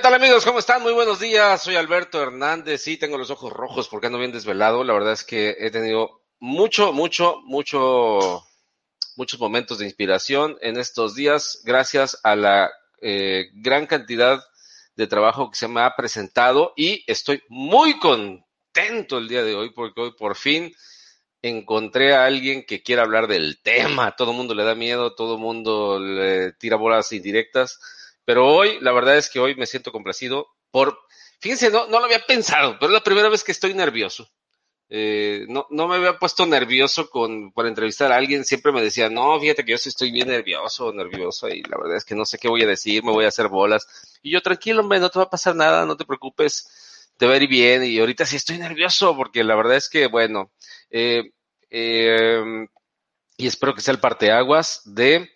¿Qué tal amigos? ¿Cómo están? Muy buenos días. Soy Alberto Hernández. Sí, tengo los ojos rojos porque ando bien desvelado. La verdad es que he tenido mucho, mucho, mucho, muchos momentos de inspiración en estos días gracias a la eh, gran cantidad de trabajo que se me ha presentado y estoy muy contento el día de hoy porque hoy por fin encontré a alguien que quiera hablar del tema. Todo el mundo le da miedo, todo el mundo le tira bolas indirectas pero hoy, la verdad es que hoy me siento complacido por, fíjense, no, no lo había pensado, pero es la primera vez que estoy nervioso. Eh, no, no me había puesto nervioso con, por entrevistar a alguien, siempre me decía, no, fíjate que yo sí estoy bien nervioso, nervioso, y la verdad es que no sé qué voy a decir, me voy a hacer bolas. Y yo, tranquilo, hombre, no te va a pasar nada, no te preocupes, te va a ir bien, y ahorita sí estoy nervioso, porque la verdad es que, bueno, eh, eh, y espero que sea el parteaguas de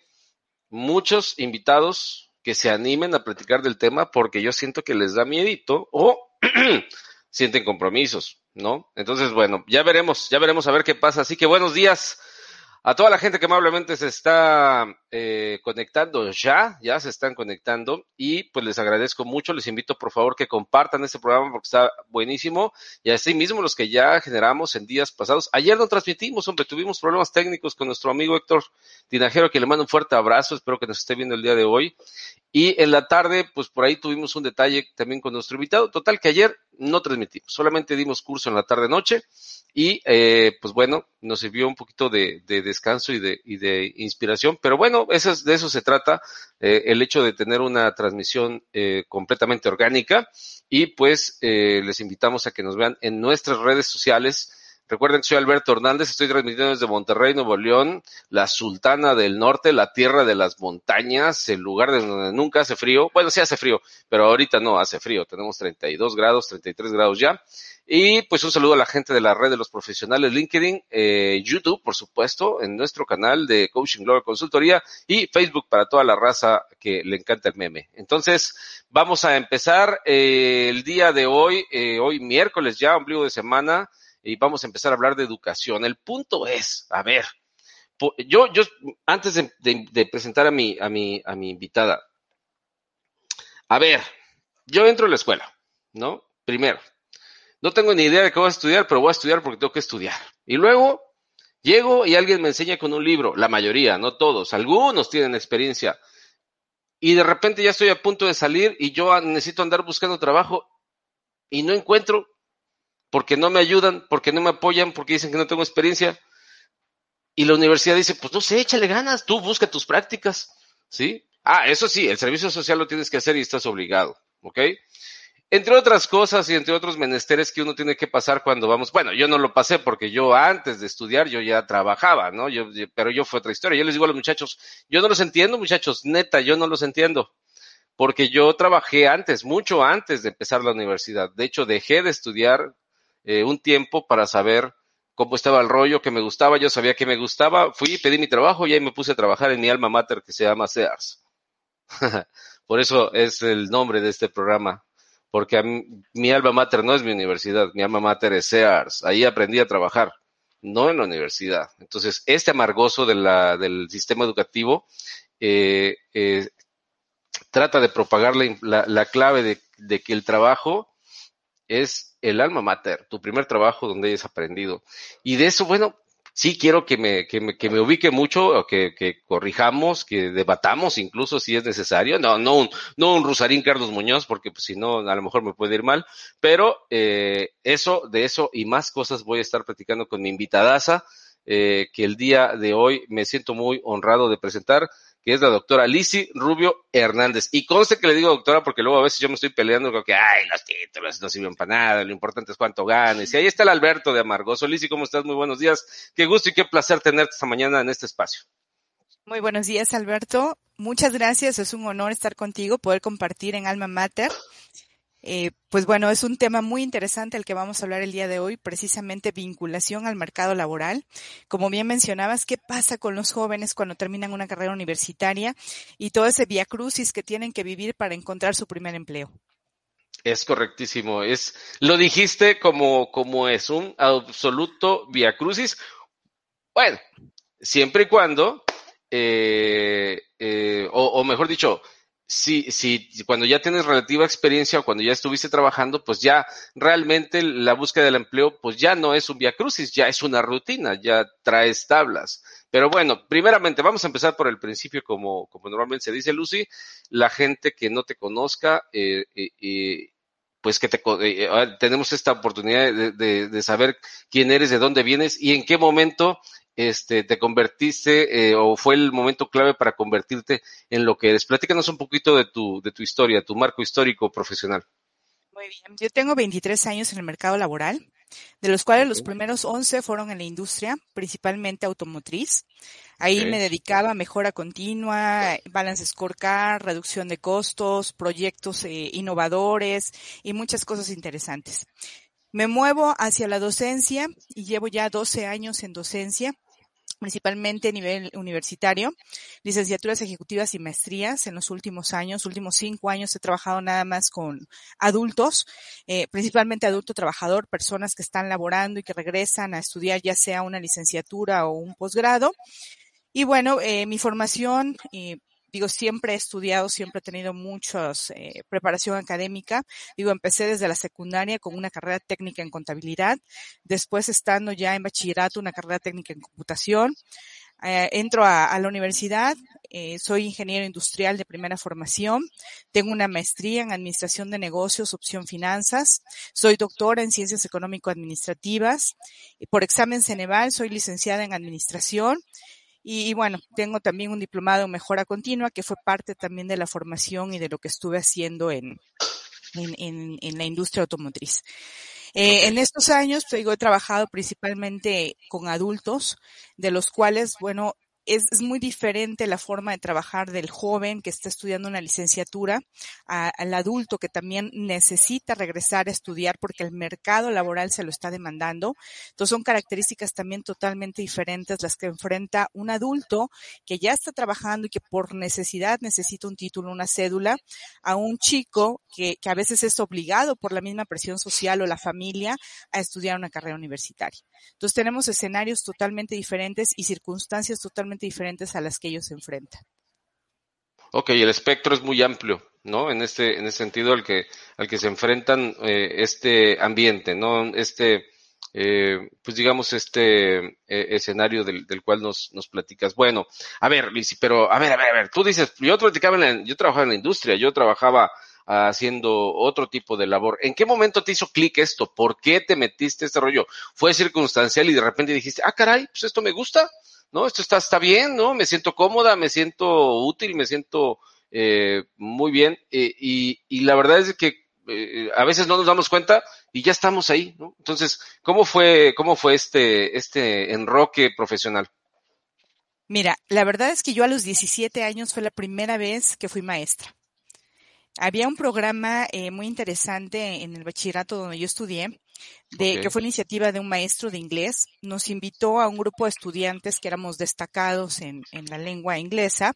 muchos invitados que se animen a platicar del tema porque yo siento que les da miedito o sienten compromisos, ¿no? Entonces, bueno, ya veremos, ya veremos a ver qué pasa. Así que buenos días a toda la gente que amablemente se está eh, conectando ya, ya se están conectando y pues les agradezco mucho, les invito por favor que compartan este programa porque está buenísimo y así mismo los que ya generamos en días pasados. Ayer no transmitimos, hombre, tuvimos problemas técnicos con nuestro amigo Héctor Tinajero que le mando un fuerte abrazo, espero que nos esté viendo el día de hoy. Y en la tarde, pues por ahí tuvimos un detalle también con nuestro invitado. Total que ayer no transmitimos, solamente dimos curso en la tarde-noche y eh, pues bueno, nos sirvió un poquito de, de descanso y de, y de, inspiración, pero bueno, eso es, de eso se trata, eh, el hecho de tener una transmisión eh, completamente orgánica y pues eh, les invitamos a que nos vean en nuestras redes sociales. Recuerden que soy Alberto Hernández, estoy transmitiendo desde Monterrey, Nuevo León, la Sultana del Norte, la tierra de las montañas, el lugar de donde nunca hace frío. Bueno, sí hace frío, pero ahorita no hace frío. Tenemos 32 grados, 33 grados ya. Y pues un saludo a la gente de la red de los profesionales LinkedIn, eh, YouTube, por supuesto, en nuestro canal de Coaching Global Consultoría y Facebook para toda la raza que le encanta el meme. Entonces, vamos a empezar eh, el día de hoy, eh, hoy miércoles ya, ombligo de semana, y vamos a empezar a hablar de educación. El punto es, a ver, yo, yo, antes de, presentar a mi, a mi, a mi invitada, a ver, yo entro a la escuela, ¿no? Primero, no tengo ni idea de qué voy a estudiar, pero voy a estudiar porque tengo que estudiar. Y luego llego y alguien me enseña con un libro, la mayoría, no todos, algunos tienen experiencia. Y de repente ya estoy a punto de salir y yo necesito andar buscando trabajo y no encuentro porque no me ayudan, porque no me apoyan, porque dicen que no tengo experiencia. Y la universidad dice, pues no sé, échale ganas, tú busca tus prácticas, ¿sí? Ah, eso sí, el servicio social lo tienes que hacer y estás obligado, ¿ok? entre otras cosas y entre otros menesteres que uno tiene que pasar cuando vamos, bueno, yo no lo pasé porque yo antes de estudiar yo ya trabajaba, ¿no? Pero yo fue otra historia. Yo les digo a los muchachos, yo no los entiendo, muchachos, neta, yo no los entiendo. Porque yo trabajé antes, mucho antes de empezar la universidad. De hecho, dejé de estudiar eh, un tiempo para saber cómo estaba el rollo, que me gustaba, yo sabía que me gustaba, fui, pedí mi trabajo y ahí me puse a trabajar en mi alma mater que se llama Sears. Por eso es el nombre de este programa, porque mi alma mater no es mi universidad, mi alma mater es SEARS, ahí aprendí a trabajar, no en la universidad. Entonces, este amargoso del sistema educativo eh, eh, trata de propagar la, la, la clave de, que el trabajo es el alma mater, tu primer trabajo donde hayas aprendido. Y de eso, bueno, sí quiero que me, que me, que me ubique mucho, que, que corrijamos, que debatamos incluso si es necesario. No, no un, no un Rusarín Carlos Muñoz, porque pues si no, a lo mejor me puede ir mal. Pero eh, eso, de eso y más cosas voy a estar platicando con mi invitadaza, eh, que el día de hoy me siento muy honrado de presentar que es la doctora Lisi Rubio Hernández. Y conste que le digo doctora porque luego a veces yo me estoy peleando con que, ay, los títulos no sirven para nada, lo importante es cuánto ganes. Y ahí está el Alberto de Amargoso. Lisi, ¿cómo estás? Muy buenos días. Qué gusto y qué placer tenerte esta mañana en este espacio. Muy buenos días, Alberto. Muchas gracias. Es un honor estar contigo, poder compartir en Alma Mater. Eh, pues bueno, es un tema muy interesante el que vamos a hablar el día de hoy, precisamente vinculación al mercado laboral. Como bien mencionabas, ¿qué pasa con los jóvenes cuando terminan una carrera universitaria y todo ese via crucis que tienen que vivir para encontrar su primer empleo? Es correctísimo. Es, lo dijiste como, como es un absoluto via crucis. Bueno, siempre y cuando, eh, eh, o mejor dicho, si, si cuando ya tienes relativa experiencia o cuando ya estuviste trabajando, pues ya realmente la búsqueda del empleo, pues ya no es un via crucis, ya es una rutina, ya traes tablas. Pero bueno, primeramente vamos a empezar por el principio, como, como normalmente se dice, Lucy, la gente que no te conozca, eh, eh, pues que te, eh, tenemos esta oportunidad de, saber quién eres, de dónde vienes y en qué momento este, te convertiste eh, o fue el momento clave para convertirte en lo que eres. Platícanos un poquito de tu, de tu historia, tu marco histórico profesional. Muy bien, yo tengo 23 años en el mercado laboral, de los cuales los primeros 11 fueron en la industria, principalmente automotriz. Ahí okay. me dedicaba a mejora continua, balance scorecard, reducción de costos, proyectos eh, innovadores y muchas cosas interesantes. Me muevo hacia la docencia y llevo ya 12 años en docencia principalmente a nivel universitario, licenciaturas ejecutivas y maestrías en los últimos años, últimos cinco años he trabajado nada más con adultos, eh, principalmente adulto trabajador, personas que están laborando y que regresan a estudiar ya sea una licenciatura o un posgrado. Y bueno, eh, mi formación digo, siempre he estudiado, siempre he tenido mucha eh, preparación académica. Digo, empecé desde la secundaria con una carrera técnica en contabilidad, después estando ya en bachillerato, una carrera técnica en computación. Eh, entro a, la universidad, eh, soy ingeniero industrial de primera formación, tengo una maestría en administración de negocios, opción finanzas, soy doctora en ciencias económico-administrativas, por examen Ceneval soy licenciada en administración y, y, bueno, tengo también un diplomado en mejora continua que fue parte también de la formación y de lo que estuve haciendo en, en, en, en la industria automotriz. Eh. En estos años, pues, digo, he trabajado principalmente con adultos, de los cuales, bueno, es, muy diferente la forma de trabajar del joven que está estudiando una licenciatura al adulto que también necesita regresar a estudiar porque el mercado laboral se lo está demandando. Entonces son características también totalmente diferentes las que enfrenta un adulto que ya está trabajando y que por necesidad necesita un título, una cédula, a un chico que, que a veces es obligado por la misma presión social o la familia a estudiar una carrera universitaria. Entonces tenemos escenarios totalmente diferentes y circunstancias totalmente diferentes a las que ellos se enfrentan. Ok, el espectro es muy amplio, ¿no? En este, en este sentido al que, al que se enfrentan eh, este ambiente, ¿no? Este, eh, pues digamos, este eh, escenario del, del, cual nos, nos platicas. Bueno, a ver, Lizzy, pero a ver, a ver, a ver, tú dices, yo platicaba en la, yo trabajaba en la industria, yo trabajaba haciendo otro tipo de labor. ¿En qué momento te hizo clic esto? ¿Por qué te metiste este rollo? ¿Fue circunstancial y de repente dijiste, ah, caray, pues esto me gusta? ¿No? Esto está, está bien, ¿no? Me siento cómoda, me siento útil, me siento eh, muy bien. Eh, y, y, la verdad es que eh, a veces no nos damos cuenta y ya estamos ahí, ¿no? Entonces, ¿cómo fue, cómo fue este, este enroque profesional? Mira, la verdad es que yo a los 17 años fue la primera vez que fui maestra. Había un programa muy interesante en el bachillerato donde yo estudié, de, okay. que fue iniciativa de un maestro de inglés. Nos invitó a un grupo de estudiantes que éramos destacados en, en la lengua inglesa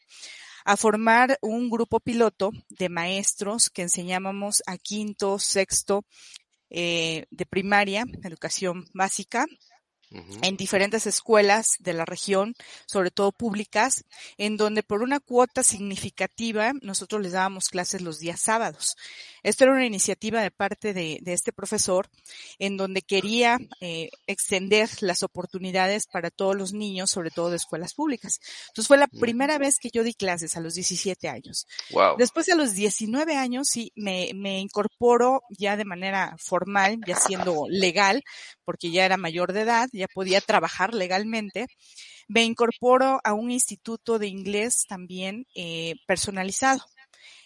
a formar un grupo piloto de maestros que enseñábamos a quinto, sexto eh, de primaria, educación básica, en diferentes escuelas de la región, sobre todo públicas, en donde por una cuota significativa nosotros les dábamos clases los días sábados. Esto era una iniciativa de parte de, este profesor en donde quería eh, extender las oportunidades para todos los niños, sobre todo de escuelas públicas. Entonces fue la primera vez que yo di clases a los 17 años. Después a los 19 años sí me, me incorporo ya de manera formal, ya siendo legal, porque ya era mayor de edad, ya podía trabajar legalmente. Me incorporo a un instituto de inglés también eh, personalizado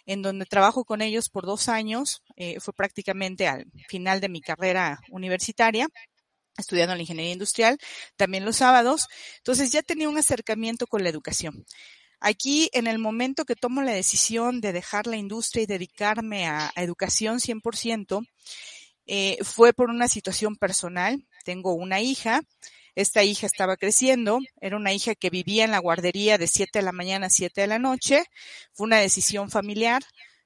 en donde trabajo con ellos por dos años. Eh, fue prácticamente al final de mi carrera universitaria estudiando la ingeniería industrial, también los sábados. Entonces ya tenía un acercamiento con la educación. Aquí, en el momento que tomo la decisión de dejar la industria y dedicarme a, educación 100%, eh, fue por una situación personal. Tengo una hija, esta hija estaba creciendo, era una hija que vivía en la guardería de 7 de la mañana a 7 de la noche, fue una decisión familiar.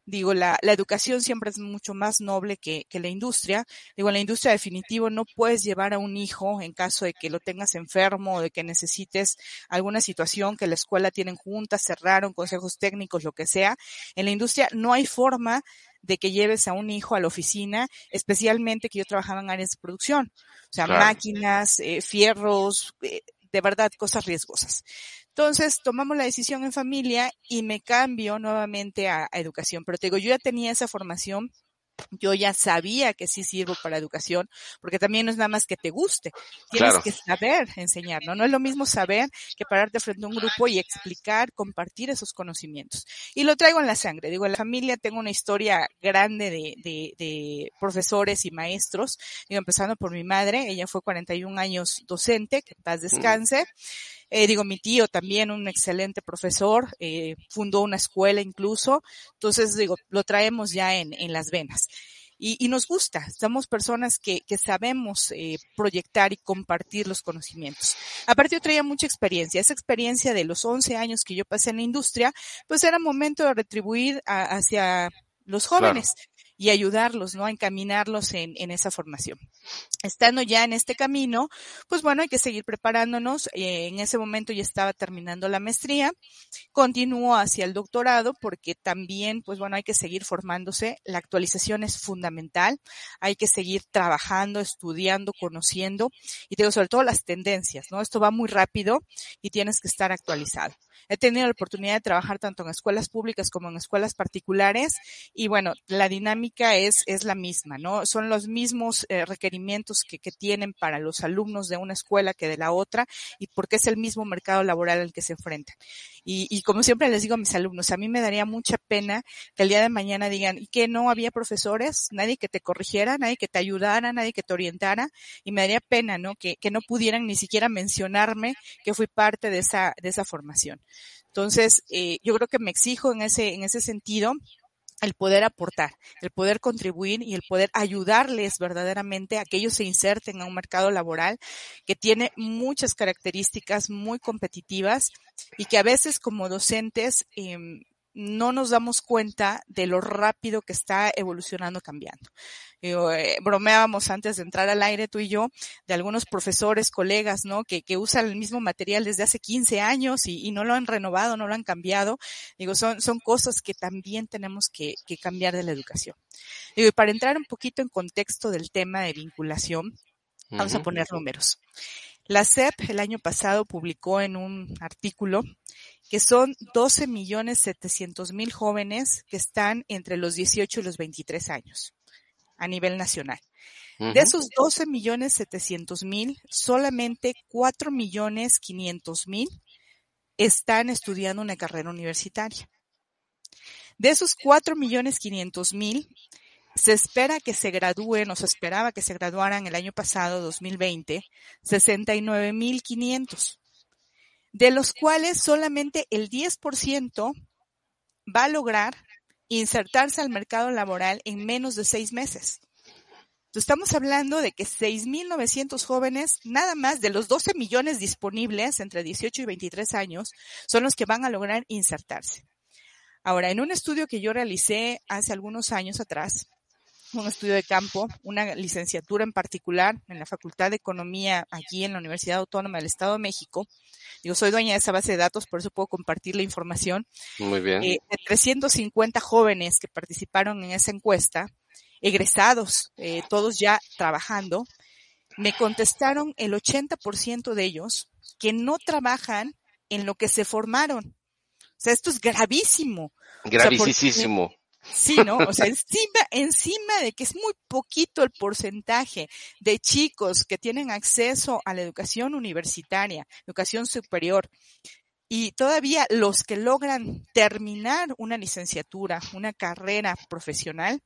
Digo, la, educación siempre es mucho más noble que, que, la industria. Digo, en la industria definitivo no puedes llevar a un hijo en caso de que lo tengas enfermo o de que necesites alguna situación que la escuela tienen juntas, cerraron, consejos técnicos, lo que sea. En la industria no hay forma de que lleves a un hijo a la oficina, especialmente que yo trabajaba en áreas de producción, o sea, máquinas, eh, fierros, eh, de verdad, cosas riesgosas. Entonces, tomamos la decisión en familia y me cambio nuevamente a, a educación. Pero te digo, yo ya tenía esa formación yo ya sabía que sí sirvo para educación, porque también no es nada más que te guste, tienes que saber enseñar, ¿no? No es lo mismo saber que pararte frente a un grupo y explicar, compartir esos conocimientos. Y lo traigo en la sangre, digo, en la familia tengo una historia grande de, de, de profesores y maestros, digo, empezando por mi madre, ella fue 41 años docente, que paz descanse. Eh, digo, mi tío también, un excelente profesor, eh, fundó una escuela incluso. Entonces, digo, lo traemos ya en, en las venas. Y, y, nos gusta, somos personas que, que sabemos eh, proyectar y compartir los conocimientos. Aparte yo traía mucha experiencia, esa experiencia de los 11 años que yo pasé en la industria, pues era momento de retribuir hacia los jóvenes y ayudarlos, ¿no? A encaminarlos en, en esa formación. Estando ya en este camino, pues bueno, hay que seguir preparándonos. Eh, en ese momento ya estaba terminando la maestría. Continúo hacia el doctorado porque también, pues bueno, hay que seguir formándose. La actualización es fundamental. Hay que seguir trabajando, estudiando, conociendo y tengo sobre todo las tendencias, ¿no? Esto va muy rápido y tienes que estar actualizado. He tenido la oportunidad de trabajar tanto en escuelas públicas como en escuelas particulares y bueno, la dinámica es, la misma, ¿no? Son los mismos eh, requerimientos que, tienen para los alumnos de una escuela que de la otra y porque es el mismo mercado laboral al que se enfrentan. Y, como siempre les digo a mis alumnos, a mí me daría mucha pena que el día de mañana digan, ¿y que no había profesores? Nadie que te corrigiera, nadie que te ayudara, nadie que te orientara. Y me daría pena, ¿no? Que, que no pudieran ni siquiera mencionarme que fui parte de esa, de esa formación. Entonces, eh, yo creo que me exijo en ese, en ese sentido el poder aportar, el poder contribuir y el poder ayudarles verdaderamente a que ellos se inserten a un mercado laboral que tiene muchas características muy competitivas y que a veces como docentes eh, no nos damos cuenta de lo rápido que está evolucionando, cambiando. Eh, bromeábamos antes de entrar al aire tú y yo de algunos profesores, colegas, ¿no? Que, que usan el mismo material desde hace 15 años y, y, no lo han renovado, no lo han cambiado. Digo, son, son cosas que también tenemos que, que cambiar de la educación. Digo, y para entrar un poquito en contexto del tema de vinculación, vamos a poner números. La CEP el año pasado publicó en un artículo que son 12 millones 700 mil jóvenes que están entre los 18 y los 23 años a nivel nacional. De esos 12 millones 700 mil, solamente 4 millones 500 mil están estudiando una carrera universitaria. De esos 4 millones 500 mil, se espera que se gradúen o se esperaba que se graduaran el año pasado, 2020, 69 mil 500 de los cuales solamente el 10% va a lograr insertarse al mercado laboral en menos de seis meses. Estamos hablando de que 6.900 jóvenes, nada más de los 12 millones disponibles entre 18 y 23 años, son los que van a lograr insertarse. Ahora, en un estudio que yo realicé hace algunos años atrás, un estudio de campo, una licenciatura en particular en la Facultad de Economía aquí en la Universidad Autónoma del Estado de México. Digo, soy dueña de esa base de datos, por eso puedo compartir la información. Muy bien. Eh, de 350 jóvenes que participaron en esa encuesta, egresados, eh, todos ya trabajando, me contestaron el 80% de ellos que no trabajan en lo que se formaron. O sea, esto es gravísimo. Gravísimo. Sí, ¿no? O sea, encima, encima de que es muy poquito el porcentaje de chicos que tienen acceso a la educación universitaria, educación superior, y todavía los que logran terminar una licenciatura, una carrera profesional,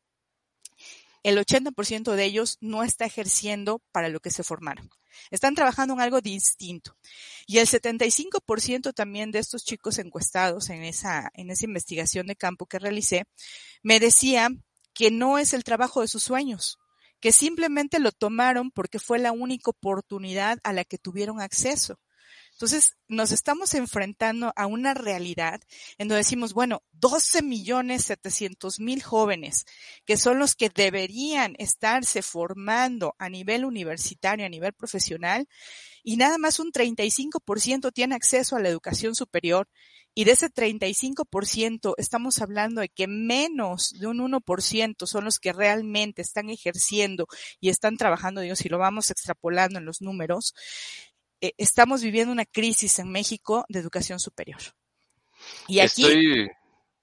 el 80% de ellos no está ejerciendo para lo que se formaron. Están trabajando en algo distinto. Y el 75% también de estos chicos encuestados en esa, en esa investigación de campo que realicé, me decía que no es el trabajo de sus sueños, que simplemente lo tomaron porque fue la única oportunidad a la que tuvieron acceso. Entonces, nos estamos enfrentando a una realidad en donde decimos, bueno, 12 millones 700 mil jóvenes, que son los que deberían estarse formando a nivel universitario, a nivel profesional, y nada más un 35% tiene acceso a la educación superior, y de ese 35% estamos hablando de que menos de un 1% son los que realmente están ejerciendo y están trabajando, digo, si lo vamos extrapolando en los números, eh, estamos viviendo una crisis en México de educación superior. Y aquí...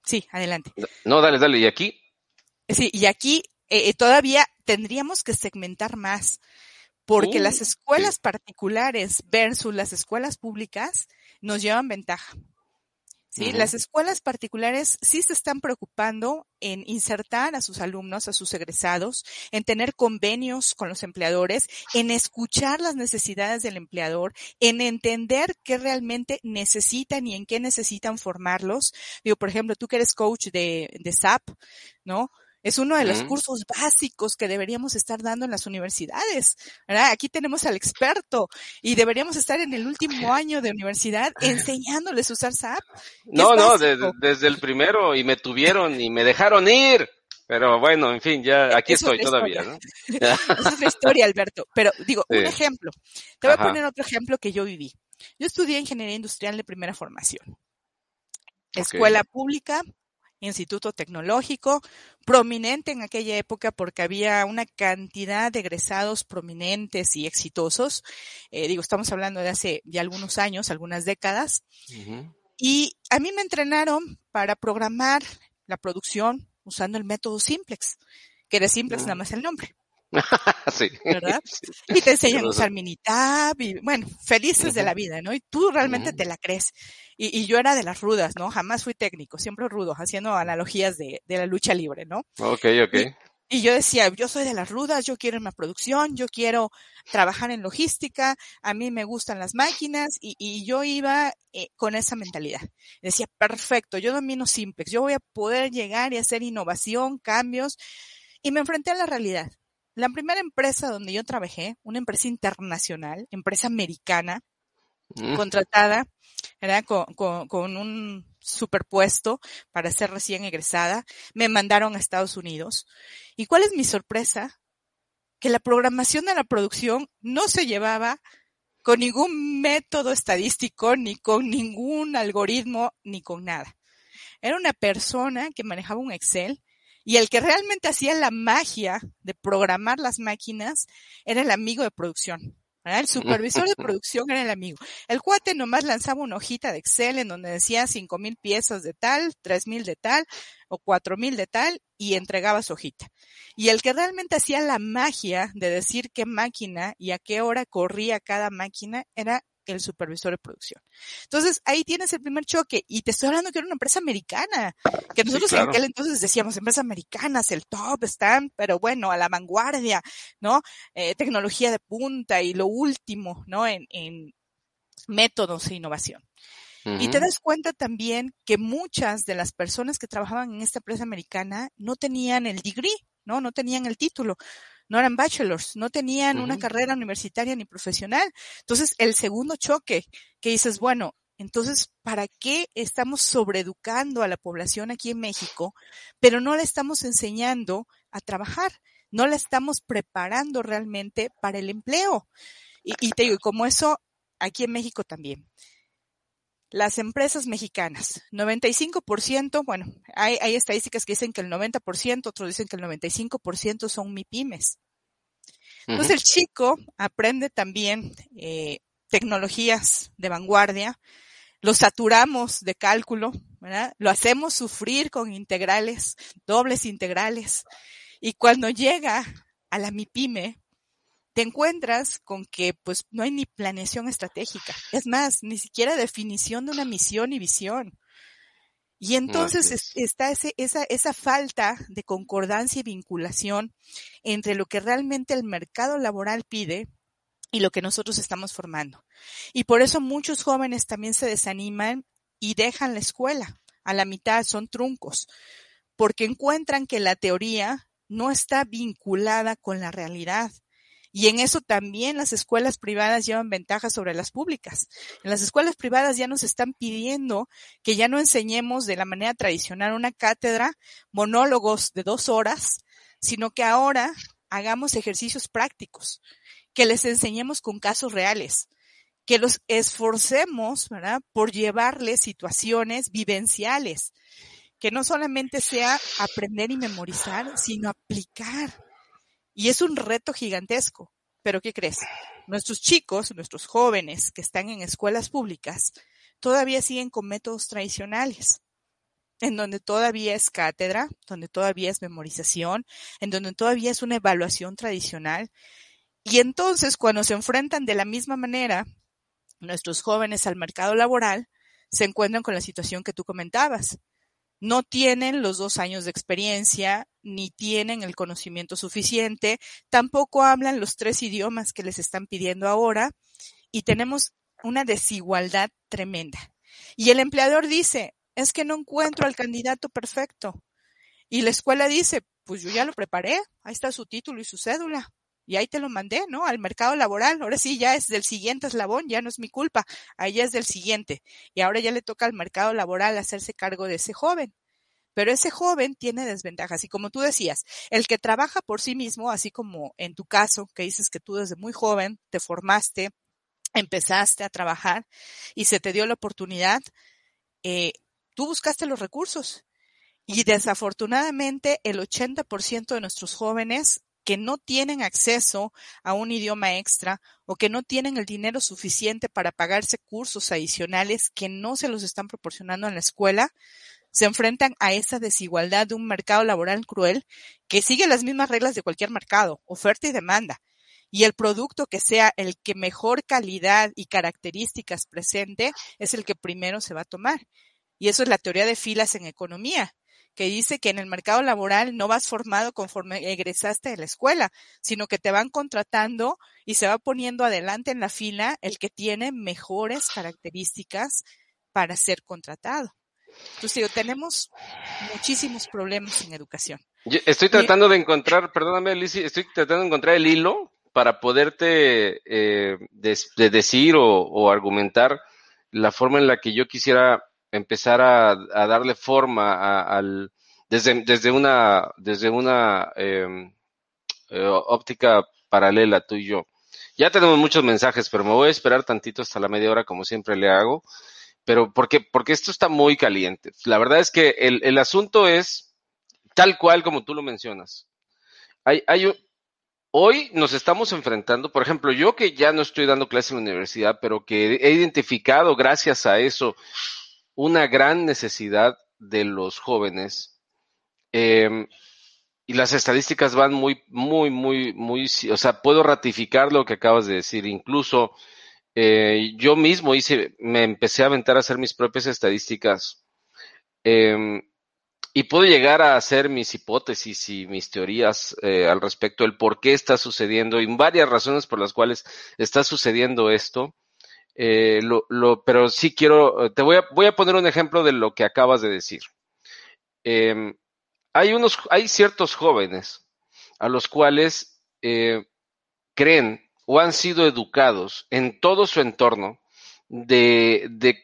Sí, adelante. No, dale, dale. ¿Y aquí? Sí, y aquí eh, todavía tendríamos que segmentar más, porque las escuelas particulares versus las escuelas públicas nos llevan ventaja. ¿Sí? Las escuelas particulares sí se están preocupando en insertar a sus alumnos, a sus egresados, en tener convenios con los empleadores, en escuchar las necesidades del empleador, en entender qué realmente necesitan y en qué necesitan formarlos. Digo, por ejemplo, tú que eres coach de, de SAP, ¿no? Es uno de los cursos básicos que deberíamos estar dando en las universidades. ¿verdad? Aquí tenemos al experto y deberíamos estar en el último año de universidad enseñándoles a usar SAP. No, no, desde el primero y me tuvieron y me dejaron ir. Pero bueno, en fin, ya aquí estoy todavía, ¿no? Esa es la historia, Alberto. Pero digo, un ejemplo. Te voy a poner otro ejemplo que yo viví. Yo estudié ingeniería industrial de primera formación. Escuela pública, instituto tecnológico, prominente en aquella época porque había una cantidad de egresados prominentes y exitosos. Eh, digo, estamos hablando de hace ya algunos años, algunas décadas. Y a mí me entrenaron para programar la producción usando el método Simplex, que de Simplex nada mm. más el nombre. sí. ¿Verdad? Y te enseñan a usar Minitab y bueno, felices de la vida, ¿no? Y tú realmente te la crees. Y, y, yo era de las rudas, ¿no? Jamás fui técnico, siempre rudo, haciendo analogías de, de la lucha libre, ¿no? Ok, ok. Y, yo decía, yo soy de las rudas, yo quiero una producción, yo quiero trabajar en logística, a mí me gustan las máquinas y, y yo iba eh, con esa mentalidad. Decía, perfecto, yo domino Simplex, yo voy a poder llegar y hacer innovación, cambios. Y me enfrenté a la realidad. La primera empresa donde yo trabajé, una empresa internacional, empresa americana, mm. contratada. Con, con, un superpuesto para ser recién egresada, me mandaron a Estados Unidos. ¿Y cuál es mi sorpresa? Que la programación de la producción no se llevaba con ningún método estadístico, ni con ningún algoritmo, ni con nada. Era una persona que manejaba un Excel y el que realmente hacía la magia de programar las máquinas era el amigo de producción. El supervisor de producción era el amigo. El cuate nomás lanzaba una hojita de Excel en donde decía cinco mil piezas de tal, tres mil de tal o cuatro mil de tal y entregaba su hojita. Y el que realmente hacía la magia de decir qué máquina y a qué hora corría cada máquina era el supervisor de producción. Entonces, ahí tienes el primer choque. Y te estoy hablando que era una empresa americana, que nosotros en aquel entonces decíamos, empresas americanas, el top están, pero bueno, a la vanguardia, ¿no? Eh, tecnología de punta y lo último, ¿no? En, en métodos e innovación. Y te das cuenta también que muchas de las personas que trabajaban en esta empresa americana no tenían el degree, ¿no? No tenían el título no eran bachelors, no tenían una carrera universitaria ni profesional. Entonces, el segundo choque que dices, bueno, entonces, ¿para qué estamos sobreeducando a la población aquí en México, pero no le estamos enseñando a trabajar. No la estamos preparando realmente para el empleo. Y, y te digo, como eso, aquí en México también. Las empresas mexicanas, 95%, bueno, hay, hay estadísticas que dicen que el 90%, otros dicen que el 95% son MIPIMES. Entonces el chico aprende también eh, tecnologías de vanguardia, lo saturamos de cálculo, ¿verdad? Lo hacemos sufrir con integrales, dobles integrales. Y cuando llega a la MIPYME, te encuentras con que pues no hay ni planeación estratégica. Es más, ni siquiera definición de una misión y visión. Y entonces está ese, esa, esa falta de concordancia y vinculación entre lo que realmente el mercado laboral pide y lo que nosotros estamos formando. Y por eso muchos jóvenes también se desaniman y dejan la escuela. A la mitad son truncos, porque encuentran que la teoría no está vinculada con la realidad. Y en eso también las escuelas privadas llevan ventaja sobre las públicas. En las escuelas privadas ya nos están pidiendo que ya no enseñemos de la manera tradicional una cátedra, monólogos de dos horas, sino que ahora hagamos ejercicios prácticos, que les enseñemos con casos reales, que los esforcemos, ¿verdad? Por llevarles situaciones vivenciales, que no solamente sea aprender y memorizar, sino aplicar y es un reto gigantesco. Pero ¿qué crees? Nuestros chicos, nuestros jóvenes que están en escuelas públicas, todavía siguen con métodos tradicionales, en donde todavía es cátedra, donde todavía es memorización, en donde todavía es una evaluación tradicional. Y entonces, cuando se enfrentan de la misma manera nuestros jóvenes al mercado laboral, se encuentran con la situación que tú comentabas no tienen los dos años de experiencia, ni tienen el conocimiento suficiente, tampoco hablan los tres idiomas que les están pidiendo ahora y tenemos una desigualdad tremenda. Y el empleador dice, es que no encuentro al candidato perfecto. Y la escuela dice, pues yo ya lo preparé, ahí está su título y su cédula. Y ahí te lo mandé, ¿no? Al mercado laboral. Ahora sí, ya es del siguiente eslabón, ya no es mi culpa. Ahí es del siguiente. Y ahora ya le toca al mercado laboral hacerse cargo de ese joven. Pero ese joven tiene desventajas. Y como tú decías, el que trabaja por sí mismo, así como en tu caso, que dices que tú desde muy joven te formaste, empezaste a trabajar y se te dio la oportunidad, eh, tú buscaste los recursos. Y desafortunadamente el 80% de nuestros jóvenes que no tienen acceso a un idioma extra o que no tienen el dinero suficiente para pagarse cursos adicionales que no se los están proporcionando en la escuela, se enfrentan a esa desigualdad de un mercado laboral cruel que sigue las mismas reglas de cualquier mercado, oferta y demanda. Y el producto que sea el que mejor calidad y características presente es el que primero se va a tomar. Y eso es la teoría de filas en economía que dice que en el mercado laboral no vas formado conforme egresaste de la escuela, sino que te van contratando y se va poniendo adelante en la fila el que tiene mejores características para ser contratado. Entonces digo, tenemos muchísimos problemas en educación. estoy tratando de encontrar, perdóname Lizzie, estoy tratando de encontrar el hilo para poderte eh, de decir o, argumentar la forma en la que yo quisiera empezar a, darle forma al desde, desde una desde una em, eh, óptica paralela tú y yo. Ya tenemos muchos mensajes, pero me voy a esperar tantito hasta la media hora como siempre le hago. Pero porque, porque esto está muy caliente. La verdad es que el, el asunto es tal cual como tú lo mencionas. Hay, hay, hoy nos estamos enfrentando, por ejemplo, yo que ya no estoy dando clase en la universidad, pero que he identificado gracias a eso una gran necesidad de los jóvenes. Em, y las estadísticas van muy, muy, muy, muy, o sea, puedo ratificar lo que acabas de decir. Incluso eh, yo mismo hice, me empecé a aventar a hacer mis propias estadísticas. Em, y puedo llegar a hacer mis hipótesis y mis teorías eh, al respecto del por qué está sucediendo y varias razones por las cuales está sucediendo esto. Eh, lo, lo, pero sí quiero, te voy a, voy a poner un ejemplo de lo que acabas de decir. Eh, hay unos, hay ciertos jóvenes a los cuales eh, creen o han sido educados en todo su entorno de, de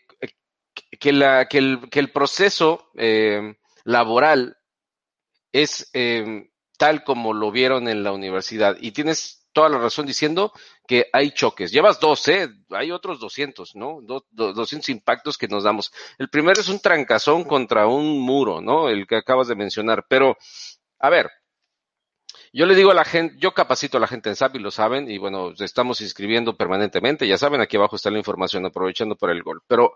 que, la, que, el, que el proceso eh, laboral es, eh, tal como lo vieron en la universidad. Y tienes toda la razón diciendo que hay choques. Llevas dos, ¿eh? Hay otros 200, ¿no? 200 impactos que nos damos. El primero es un trancazón contra un muro, ¿no? El que acabas de mencionar. Pero, a ver, yo le digo a la gente, yo capacito a la gente en SAP y lo saben, y bueno, estamos inscribiendo permanentemente, ya saben, aquí abajo está la información, aprovechando por el gol. Pero,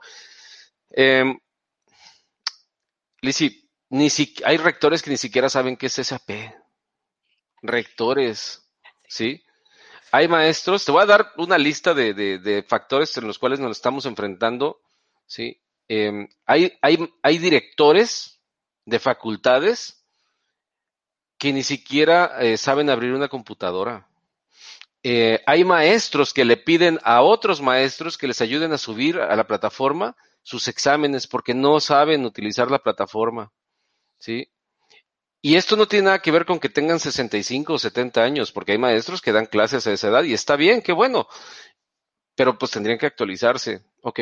eh, ni si, hay rectores que ni siquiera saben qué es SAP. Rectores, ¿sí? Hay maestros, te voy a dar una lista de, de, factores en los cuales nos estamos enfrentando, ¿sí? Em, hay, hay, hay directores de facultades que ni siquiera eh, saben abrir una computadora. Eh, hay maestros que le piden a otros maestros que les ayuden a subir a la plataforma sus exámenes porque no saben utilizar la plataforma. ¿Sí? Y esto no tiene nada que ver con que tengan 65 o 70 años, porque hay maestros que dan clases a esa edad y está bien, qué bueno. Pero pues tendrían que actualizarse. Ok.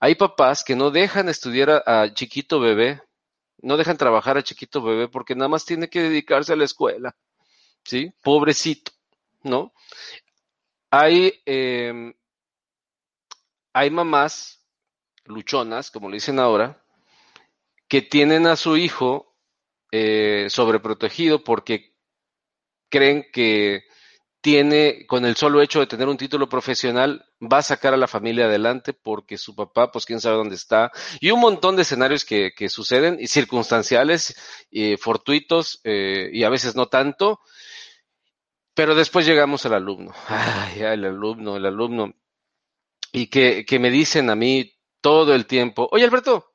Hay papás que no dejan estudiar a chiquito bebé no dejan trabajar a chiquito bebé porque nada más tiene que dedicarse a la escuela, ¿sí? Pobrecito, ¿no? Hay, em, hay mamás luchonas, como le dicen ahora, que tienen a su hijo eh, sobreprotegido porque creen que tiene, con el solo hecho de tener un título profesional, va a sacar a la familia adelante porque su papá, pues quién sabe dónde está. Y un montón de escenarios que, que suceden, y circunstanciales, y fortuitos, eh, y a veces no tanto. Pero después llegamos al alumno. Ay, el alumno, el alumno. Y que, que me dicen a mí todo el tiempo, oye Alberto,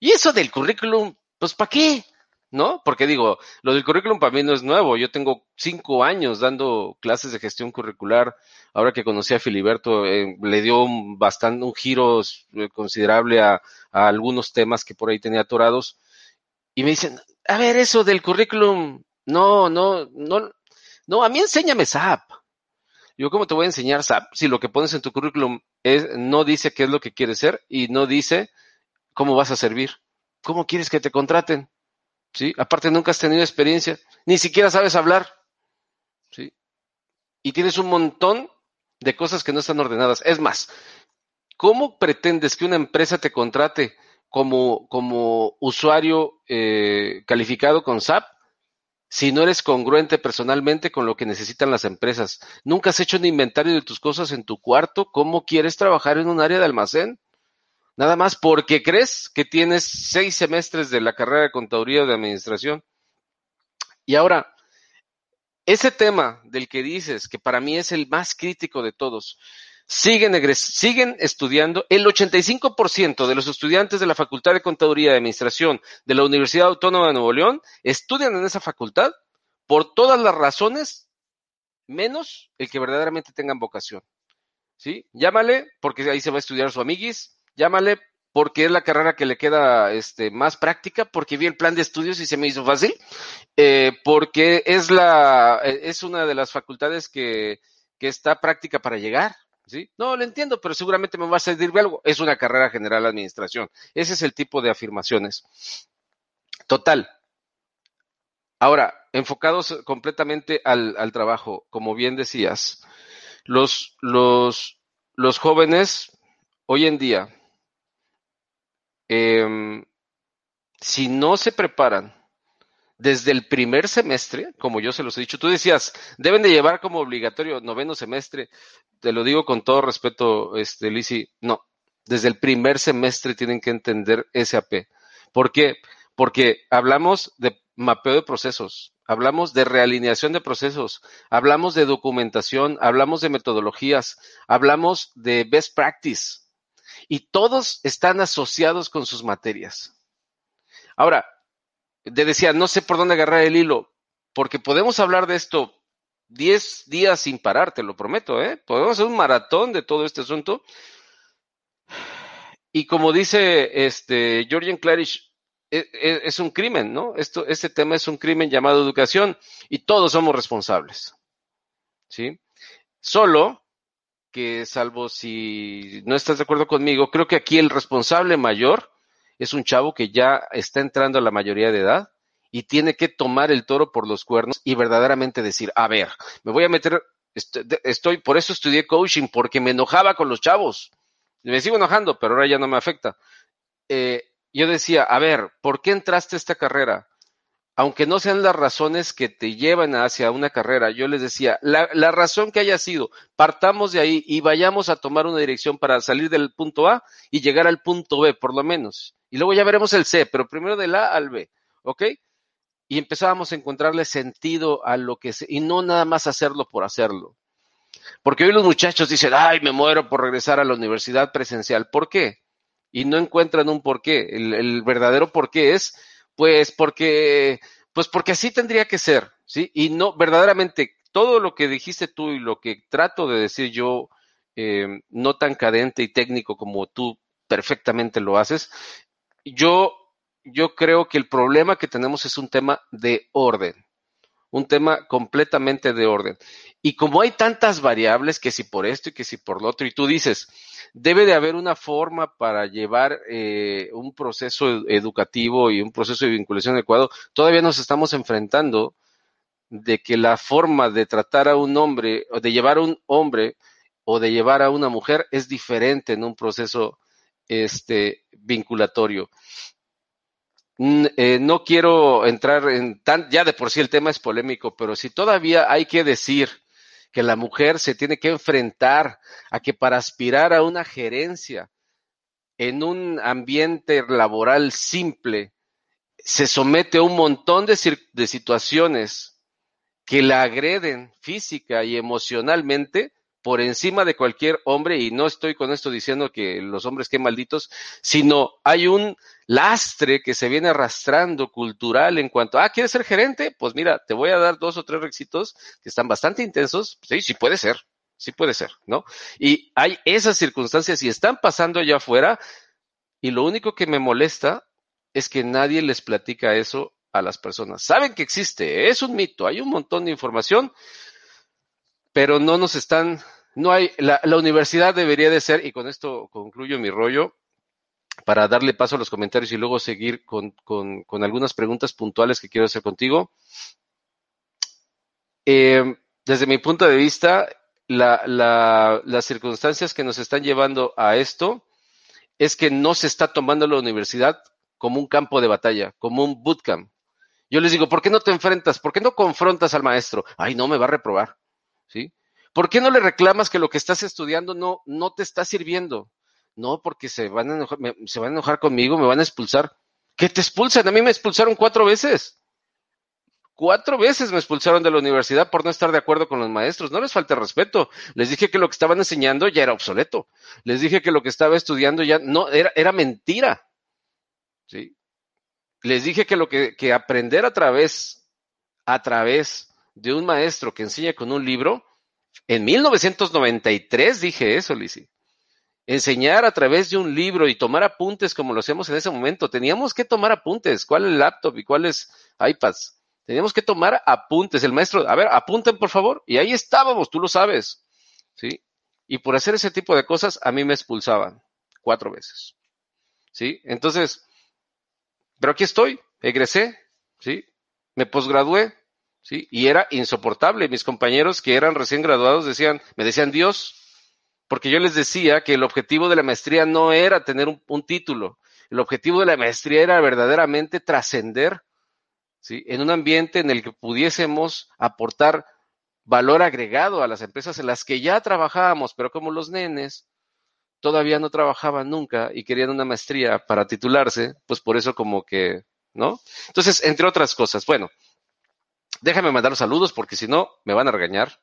¿y eso del currículum? Pues ¿para qué? ¿no? Porque digo, lo del currículum para mí no es nuevo. Yo tengo cinco años dando clases de gestión curricular. Ahora que conocí a Filiberto, eh, le dio un, bastante, un giro eh, considerable a, algunos temas que por ahí tenía atorados. Y me dicen, a ver, eso del currículum, no, no, no, no, a mí enséñame SAP. Yo, ¿cómo te voy a enseñar SAP si lo que pones en tu currículum es, no dice qué es lo que quieres ser y no dice cómo vas a servir? ¿Cómo quieres que te contraten? ¿sí? Aparte nunca has tenido experiencia, ni siquiera sabes hablar, ¿sí? Y tienes un montón de cosas que no están ordenadas. Es más, ¿cómo pretendes que una empresa te contrate como, como usuario eh, calificado con SAP si no eres congruente personalmente con lo que necesitan las empresas? ¿Nunca has hecho un inventario de tus cosas en tu cuarto? ¿Cómo quieres trabajar en un área de almacén? Nada más porque crees que tienes seis semestres de la carrera de contaduría o de administración. Y ahora, ese tema del que dices, que para mí es el más crítico de todos, siguen, siguen estudiando. El 85% de los estudiantes de la Facultad de Contaduría y Administración de la Universidad Autónoma de Nuevo León estudian en esa facultad por todas las razones, menos el que verdaderamente tengan vocación. ¿Sí? Llámale, porque ahí se va a estudiar su amiguis, llámale porque es la carrera que le queda este, más práctica, porque vi el plan de estudios y se me hizo fácil, eh, porque es, la, eh, es una de las facultades que, que está práctica para llegar. ¿Sí? No, lo entiendo, pero seguramente me va a servir algo. Es una carrera general de administración. Ese es el tipo de afirmaciones. Total. Ahora, enfocados completamente al, al trabajo, como bien decías, los, los, los jóvenes hoy en día Em, si no se preparan desde el primer semestre, como yo se los he dicho, tú decías, deben de llevar como obligatorio noveno semestre, te lo digo con todo respeto, este, Lisi, no, desde el primer semestre tienen que entender SAP. ¿Por qué? Porque hablamos de mapeo de procesos, hablamos de realineación de procesos, hablamos de documentación, hablamos de metodologías, hablamos de best practice, y todos están asociados con sus materias. Ahora, te decía, no sé por dónde agarrar el hilo, porque podemos hablar de esto 10 días sin parar, te lo prometo, ¿eh? Podemos hacer un maratón de todo este asunto. Y como dice este Georgian Clarish, e, e, es, un crimen, ¿no? Esto, este tema es un crimen llamado educación y todos somos responsables. ¿Sí? Solo que salvo si no estás de acuerdo conmigo, creo que aquí el responsable mayor es un chavo que ya está entrando a la mayoría de edad y tiene que tomar el toro por los cuernos y verdaderamente decir, a ver, me voy a meter, estoy, por eso estudié coaching, porque me enojaba con los chavos. Me sigo enojando, pero ahora ya no me afecta. Eh, yo decía, a ver, ¿por qué entraste a esta carrera? Aunque no sean las razones que te llevan hacia una carrera, yo les decía, la, la razón que haya sido, partamos de ahí y vayamos a tomar una dirección para salir del punto A y llegar al punto B, por lo menos. Y luego ya veremos el C, pero primero del A al B, ¿ok? y empezábamos a encontrarle sentido a lo que se, y no nada más hacerlo por hacerlo. Porque hoy los muchachos dicen, ay, me muero por regresar a la universidad presencial. ¿Por qué? Y no encuentran un por qué. El, el verdadero por qué es, pues porque, pues porque así tendría que ser, ¿sí? Y no, verdaderamente, todo lo que dijiste tú y lo que trato de decir yo, eh, no tan cadente y técnico como tú perfectamente lo haces, yo yo creo que el problema que tenemos es un tema de orden, un tema completamente de orden. Y como hay tantas variables, que si por esto y que si por lo otro, y tú dices, debe de haber una forma para llevar eh, un proceso educativo y un proceso de vinculación adecuado, todavía nos estamos enfrentando de que la forma de tratar a un hombre, o de llevar a un hombre, o de llevar a una mujer es diferente en un proceso este, vinculatorio. Eh, no quiero entrar en tan, ya de por sí el tema es polémico, pero si todavía hay que decir que la mujer se tiene que enfrentar a que para aspirar a una gerencia en un ambiente laboral simple se somete a un montón de, de situaciones que la agreden física y emocionalmente, por encima de cualquier hombre, y no estoy con esto diciendo que los hombres que malditos, sino hay un lastre que se viene arrastrando cultural en cuanto, ah, ¿quieres ser gerente? Pues mira, te voy a dar dos o tres requisitos que están bastante intensos. Sí, sí puede ser, sí puede ser, ¿no? Y hay esas circunstancias y están pasando allá afuera y lo único que me molesta es que nadie les platica eso a las personas. Saben que existe, es un mito, hay un montón de información, pero no nos están no hay, la, la, universidad debería de ser, y con esto concluyo mi rollo, para darle paso a los comentarios y luego seguir con, con, algunas preguntas puntuales que quiero hacer contigo. Eh, desde mi punto de vista, la, la, las circunstancias que nos están llevando a esto es que no se está tomando la universidad como un campo de batalla, como un bootcamp. Yo les digo, ¿por qué no te enfrentas? ¿Por qué no confrontas al maestro? Ay, no, me va a reprobar. ¿Sí? ¿Por qué no le reclamas que lo que estás estudiando no, no te está sirviendo? No, porque se van, a enojar, se van a enojar conmigo, me van a expulsar. ¿Qué te expulsan? A mí me expulsaron cuatro veces. Cuatro veces me expulsaron de la universidad por no estar de acuerdo con los maestros. No les falta respeto. Les dije que lo que estaban enseñando ya era obsoleto. Les dije que lo que estaba estudiando ya no era, era mentira. ¿Sí? Les dije que lo que, que aprender a través, a través de un maestro que enseña con un libro en 1993 dije eso, Lisi. Enseñar a través de un libro y tomar apuntes como lo hacemos en ese momento. Teníamos que tomar apuntes. ¿Cuál es laptop y cuáles iPads? Teníamos que tomar apuntes. El maestro, a ver, apunten por favor. Y ahí estábamos, tú lo sabes. ¿Sí? Y por hacer ese tipo de cosas, a mí me expulsaban cuatro veces. ¿Sí? Entonces, pero aquí estoy, egresé, ¿sí? Me posgradué, ¿sí? Y era insoportable. Mis compañeros que eran recién graduados decían, me decían Dios, porque yo les decía que el objetivo de la maestría no era tener un, título, el objetivo de la maestría era verdaderamente trascender, ¿sí? En un ambiente en el que pudiésemos aportar valor agregado a las empresas en las que ya trabajábamos, pero como los nenes todavía no trabajaban nunca y querían una maestría para titularse, pues por eso como que, ¿no? Entonces, entre otras cosas, bueno, Déjame mandar los saludos porque si no me van a regañar.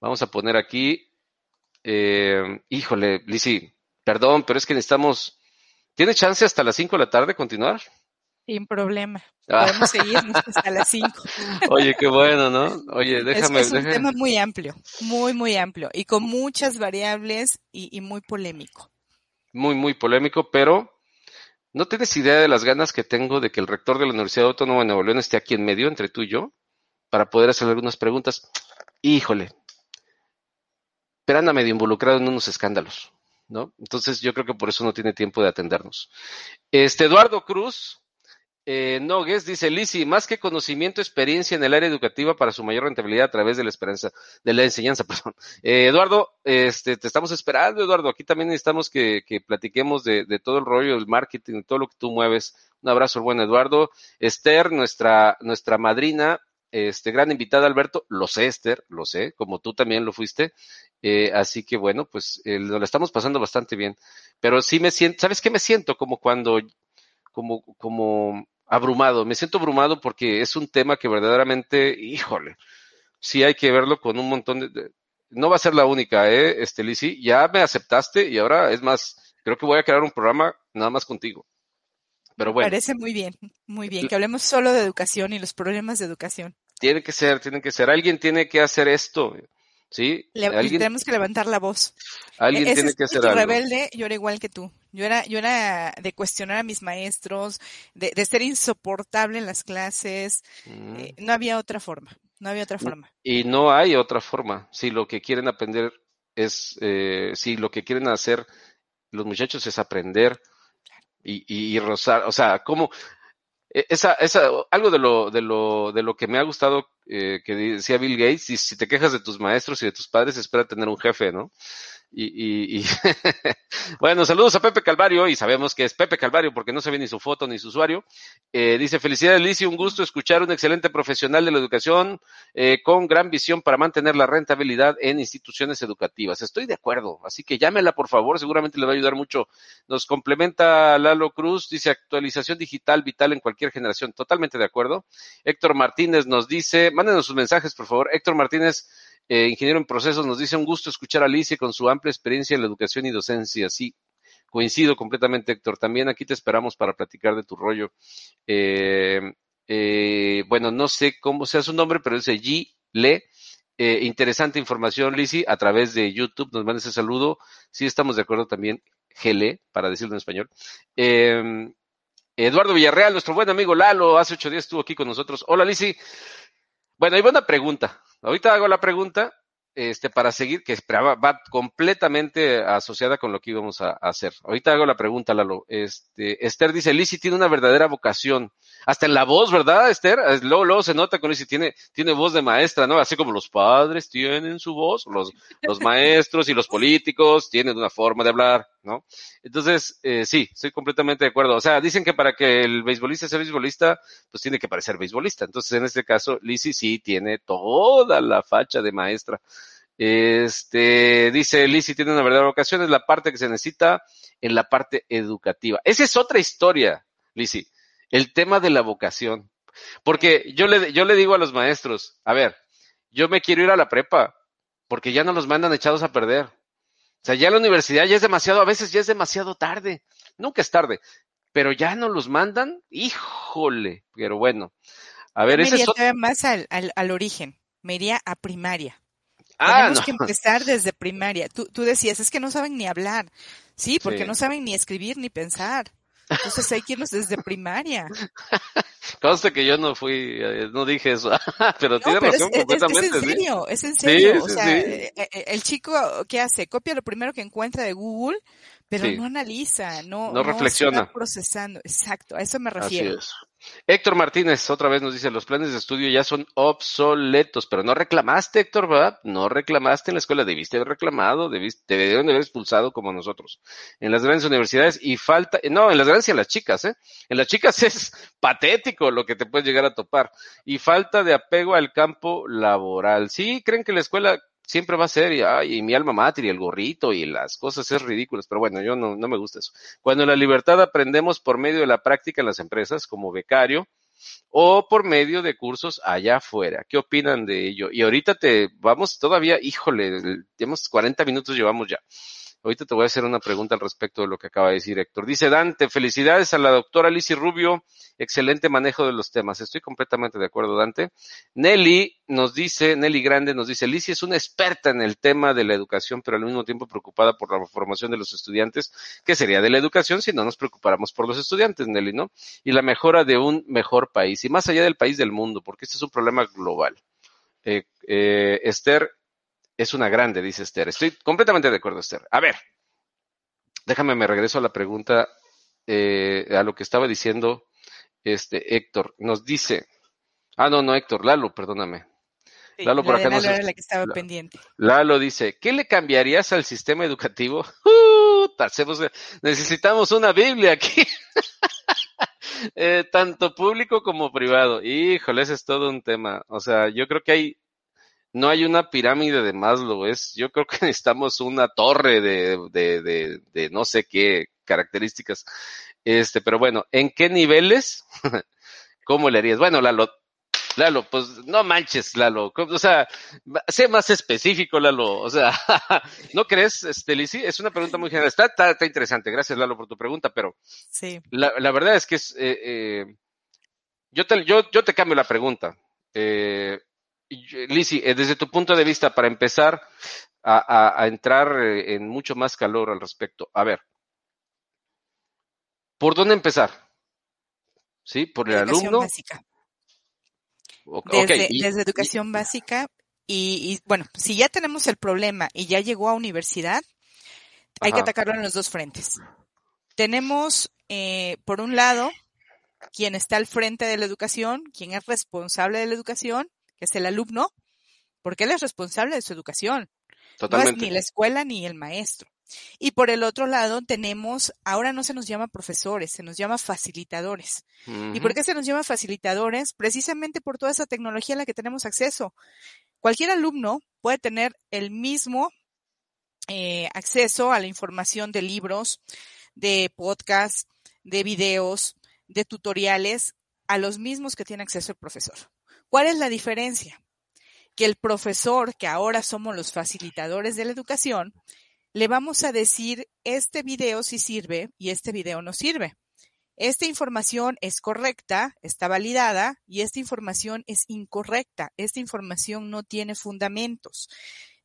Vamos a poner aquí. Eh, híjole, Lisi, perdón, pero es que necesitamos. ¿Tiene chance hasta las 5 de la tarde continuar? Sin problema. Ah. Podemos seguirnos hasta las 5. Oye, qué bueno, ¿no? Oye, déjame. Es, es un tema muy amplio, muy, muy amplio y con muchas variables y, y muy polémico. Muy, muy polémico, pero ¿no tienes idea de las ganas que tengo de que el rector de la Universidad Autónoma de Nuevo León esté aquí en medio entre tú y yo? para poder hacer algunas preguntas. Híjole, pero anda medio involucrado en unos escándalos, ¿no? Entonces yo creo que por eso no tiene tiempo de atendernos. Este Eduardo Cruz, Eh, Nogues dice, Lisi, más que conocimiento, experiencia en el área educativa para su mayor rentabilidad a través de la esperanza, de la enseñanza, perdón. Eh, Eduardo, este, te estamos esperando, Eduardo. Aquí también necesitamos que, que platiquemos de, de, todo el rollo del marketing, todo lo que tú mueves. Un abrazo buen Eduardo. Esther, nuestra, nuestra madrina, este, gran invitada, Alberto. Lo sé, Esther, lo sé, como tú también lo fuiste. Eh, así que bueno, pues eh, lo estamos pasando bastante bien. Pero sí me siento, ¿sabes qué me siento? Como cuando, como, como abrumado, me siento abrumado porque es un tema que verdaderamente, híjole, sí hay que verlo con un montón de, no va a ser la única, eh, este Lisi, ya me aceptaste y ahora es más, creo que voy a crear un programa nada más contigo. Pero bueno. Parece muy bien, muy bien, que hablemos solo de educación y los problemas de educación. Tiene que ser, tiene que ser. Alguien tiene que hacer esto. ¿Sí? Le, ¿Alguien? Tenemos que levantar la voz. Alguien Ese tiene que hacer algo. rebelde, yo era igual que tú. Yo era, yo era de cuestionar a mis maestros, de, de ser insoportable en las clases. Mm. Eh, no había otra forma. No había otra forma. Y no hay otra forma. Si lo que quieren aprender es, eh, si lo que quieren hacer los muchachos es aprender y, y, y rozar, o sea, ¿cómo? Esa, esa, algo de lo, de lo, de lo que me ha gustado eh, que decía Bill Gates, y si te quejas de tus maestros y de tus padres, espera tener un jefe, ¿no? Y, y, y bueno, saludos a Pepe Calvario y sabemos que es Pepe Calvario porque no se ve ni su foto ni su usuario. Eh, dice, felicidades Lizy, un gusto escuchar un excelente profesional de la educación eh, con gran visión para mantener la rentabilidad en instituciones educativas. Estoy de acuerdo, así que llámela por favor, seguramente le va a ayudar mucho. Nos complementa Lalo Cruz, dice actualización digital vital en cualquier generación. Totalmente de acuerdo. Héctor Martínez nos dice, mándenos sus mensajes por favor. Héctor Martínez eh, ingeniero en procesos, nos dice un gusto escuchar a Alicia con su amplia experiencia en la educación y docencia. Sí, coincido completamente, Héctor. También aquí te esperamos para platicar de tu rollo. Eh, eh, bueno, no sé cómo sea su nombre, pero dice G. Le. Interesante información, Lisi, a través de YouTube. Nos manda ese saludo. Sí, estamos de acuerdo también. Gele, para decirlo en español. Eh, Eduardo Villarreal, nuestro buen amigo Lalo, hace ocho días estuvo aquí con nosotros. Hola, Lisi. Bueno, hay una pregunta. Ahorita hago la pregunta este, para seguir, que va, va, completamente asociada con lo que íbamos a, hacer. Ahorita hago la pregunta, Lalo. Este, Esther dice, Lizzy tiene una verdadera vocación. Hasta en la voz, ¿verdad, Esther? Luego, luego se nota con Lizzy, tiene, tiene voz de maestra, ¿no? Así como los padres tienen su voz, los, los maestros y los políticos tienen una forma de hablar, ¿no? Entonces, eh, sí, estoy completamente de acuerdo. O sea, dicen que para que el beisbolista sea beisbolista, pues tiene que parecer beisbolista. Entonces, en este caso, Lizzy sí tiene toda la facha de maestra. Este, dice Lizzy tiene una verdadera vocación, es la parte que se necesita en la parte educativa. Esa es otra historia, Lizzy, el tema de la vocación. Porque yo le, yo le digo a los maestros, a ver, yo me quiero ir a la prepa, porque ya no los mandan echados a perder. O sea, ya la universidad ya es demasiado, a veces ya es demasiado tarde. Nunca es tarde, pero ya no los mandan, híjole, pero bueno. A ver, ese es iría más al, al, al origen, me iría a primaria. Ah, Tenemos no. que empezar desde primaria. Tú, tú, decías, es que no saben ni hablar. Sí, porque sí. no saben ni escribir ni pensar. Entonces hay que desde primaria. Consta que yo no fui, eh, no dije eso, pero no, tiene pero razón es, completamente. Es, es en serio, ¿sí? es en serio. Sí, o sea, eh, el chico, ¿qué hace? Copia lo primero que encuentra de Google, pero no analiza, no, no reflexiona. procesando. Exacto, a eso me refiero. Así es. Héctor Martínez otra vez nos dice, los planes de estudio ya son obsoletos, pero no reclamaste, Héctor, ¿verdad? No reclamaste en la escuela, debiste haber reclamado, debiste, te debieron de haber expulsado como nosotros. En las grandes universidades y falta, no, en las grandes y en las chicas, ¿eh? En las chicas es patético lo que te puedes llegar a topar. Y falta de apego al campo laboral. Sí, creen que la escuela siempre va a ser, y, ay, mi alma mater y el gorrito y las cosas es ridículas, pero bueno, yo no, no me gusta eso. Cuando la libertad aprendemos por medio de la práctica en las empresas, como becario, o por medio de cursos allá afuera. ¿Qué opinan de ello? Y ahorita te vamos todavía, híjole, tenemos 40 minutos llevamos ya. Ahorita te voy a hacer una pregunta al respecto de lo que acaba de decir Héctor. Dice Dante, felicidades a la doctora Lizy Rubio, excelente manejo de los temas. Estoy completamente de acuerdo, Dante. Nelly nos dice, Nelly Grande nos dice, Lizy es una experta en el tema de la educación, pero al mismo tiempo preocupada por la formación de los estudiantes. ¿Qué sería de la educación si no nos preocupáramos por los estudiantes, Nelly, no? Y la mejora de un mejor país, y más allá del país del mundo, porque este es un problema global. Eh, eh, Esther, es una grande, dice Esther. Estoy completamente de acuerdo, Esther. A ver, déjame, me regreso a la pregunta, eh, a lo que estaba diciendo Este, Héctor nos dice, ah, no, no, Héctor, Lalo, perdóname. Lalo por acá Lalo era la que estaba pendiente. Lalo dice, ¿qué le cambiarías al sistema educativo? Uh, necesitamos una Biblia aquí. eh, tanto público como privado. Híjole, ese es todo un tema. O sea, yo creo que hay, no hay una pirámide de Maslow, es, yo creo que necesitamos una torre de, de, de, de no sé qué características. Este, pero bueno, ¿en qué niveles? ¿Cómo le harías? Bueno, Lalo, Lalo, pues no manches, Lalo. O sea, sé más específico, Lalo. O sea, ¿no crees, este, Es una pregunta muy general. Está, está, interesante. Gracias, Lalo, por tu pregunta, pero sí. la, la verdad es que es, eh, eh, yo, te, yo, yo te cambio la pregunta. Eh, Lisi, eh, desde tu punto de vista, para empezar a, a, a entrar eh, en mucho más calor al respecto. A ver, ¿por dónde empezar? ¿Sí? ¿Por el Educación alumno? Básica. Desde, okay. y, desde educación y, básica y, y, bueno, si ya tenemos el problema y ya llegó a universidad, Ajá. hay que atacarlo en los dos frentes. Tenemos, eh, por un lado, quien está al frente de la educación, quien es responsable de la educación, que es el alumno, porque él es responsable de su educación. Totalmente. No es ni la escuela ni el maestro. Y por el otro lado tenemos, ahora no se nos llama profesores, se nos llama facilitadores. Uh -huh. ¿Y por qué se nos llama facilitadores? Precisamente por toda esa tecnología a la que tenemos acceso. Cualquier alumno puede tener el mismo eh, acceso a la información de libros, de podcasts, de videos, de tutoriales, a los mismos que tiene acceso el profesor. ¿Cuál es la diferencia? Que el profesor, que ahora somos los facilitadores de la educación, le vamos a decir este video sí sirve y este video no sirve. Esta información es correcta, está validada y esta información es incorrecta. Esta información no tiene fundamentos.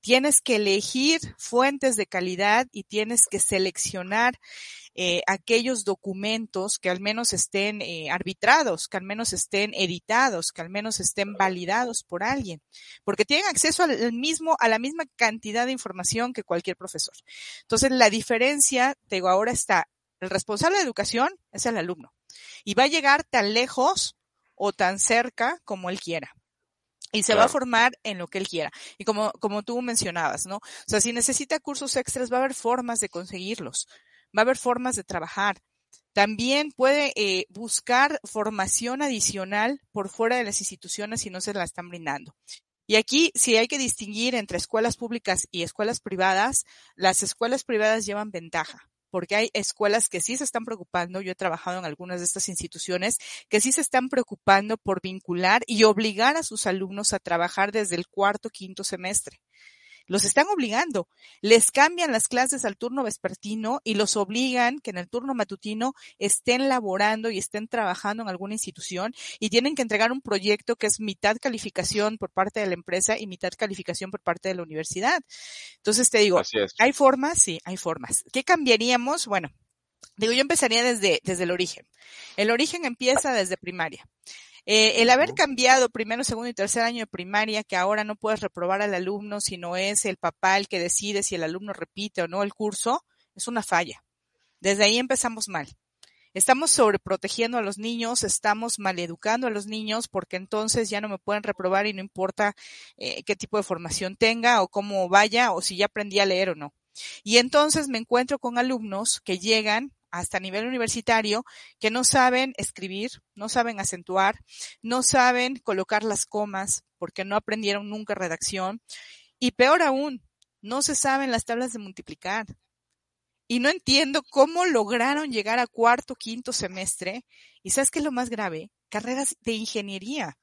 Tienes que elegir fuentes de calidad y tienes que seleccionar eh, aquellos documentos que al menos estén eh, arbitrados, que al menos estén editados, que al menos estén validados por alguien, porque tienen acceso al mismo, a la misma cantidad de información que cualquier profesor. Entonces, la diferencia, te digo, ahora está, el responsable de educación es el alumno y va a llegar tan lejos o tan cerca como él quiera y se claro. va a formar en lo que él quiera. Y como, como tú mencionabas, ¿no? O sea, si necesita cursos extras, va a haber formas de conseguirlos, va a haber formas de trabajar. También puede eh, buscar formación adicional por fuera de las instituciones si no se la están brindando. Y aquí, si hay que distinguir entre escuelas públicas y escuelas privadas, las escuelas privadas llevan ventaja porque hay escuelas que sí se están preocupando, yo he trabajado en algunas de estas instituciones, que sí se están preocupando por vincular y obligar a sus alumnos a trabajar desde el cuarto, quinto semestre. Los están obligando. Les cambian las clases al turno vespertino y los obligan que en el turno matutino estén laborando y estén trabajando en alguna institución y tienen que entregar un proyecto que es mitad calificación por parte de la empresa y mitad calificación por parte de la universidad. Entonces te digo, ¿hay formas? Sí, hay formas. ¿Qué cambiaríamos? Bueno, digo, yo empezaría desde, desde el origen. El origen empieza desde primaria. Eh, el haber cambiado primero, segundo y tercer año de primaria, que ahora no puedes reprobar al alumno, sino es el papá el que decide si el alumno repite o no el curso, es una falla. Desde ahí empezamos mal. Estamos sobreprotegiendo a los niños, estamos maleducando a los niños porque entonces ya no me pueden reprobar y no importa eh, qué tipo de formación tenga o cómo vaya o si ya aprendí a leer o no. Y entonces me encuentro con alumnos que llegan hasta nivel universitario que no saben escribir, no saben acentuar, no saben colocar las comas porque no aprendieron nunca redacción y peor aún, no se saben las tablas de multiplicar. Y no entiendo cómo lograron llegar a cuarto, quinto semestre. Y sabes qué es lo más grave? Carreras de ingeniería.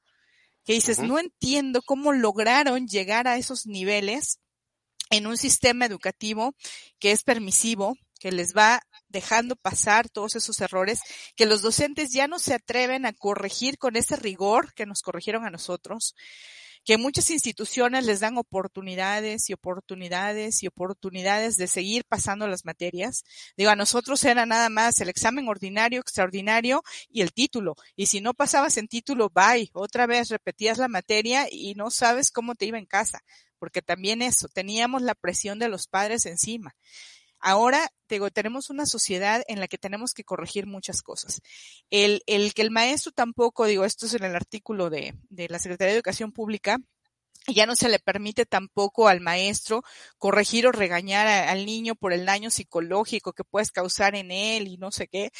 Que dices, uh -huh. no entiendo cómo lograron llegar a esos niveles en un sistema educativo que es permisivo, que les va dejando pasar todos esos errores, que los docentes ya no se atreven a corregir con ese rigor que nos corrigieron a nosotros, que muchas instituciones les dan oportunidades y oportunidades y oportunidades de seguir pasando las materias. Digo, a nosotros era nada más el examen ordinario, extraordinario y el título. Y si no pasabas en título, bye, otra vez repetías la materia y no sabes cómo te iba en casa, porque también eso, teníamos la presión de los padres encima. Ahora, digo, tenemos una sociedad en la que tenemos que corregir muchas cosas. El, el que el maestro tampoco, digo, esto es en el artículo de, de la Secretaría de Educación Pública, ya no se le permite tampoco al maestro corregir o regañar al niño por el daño psicológico que puedes causar en él y no sé qué.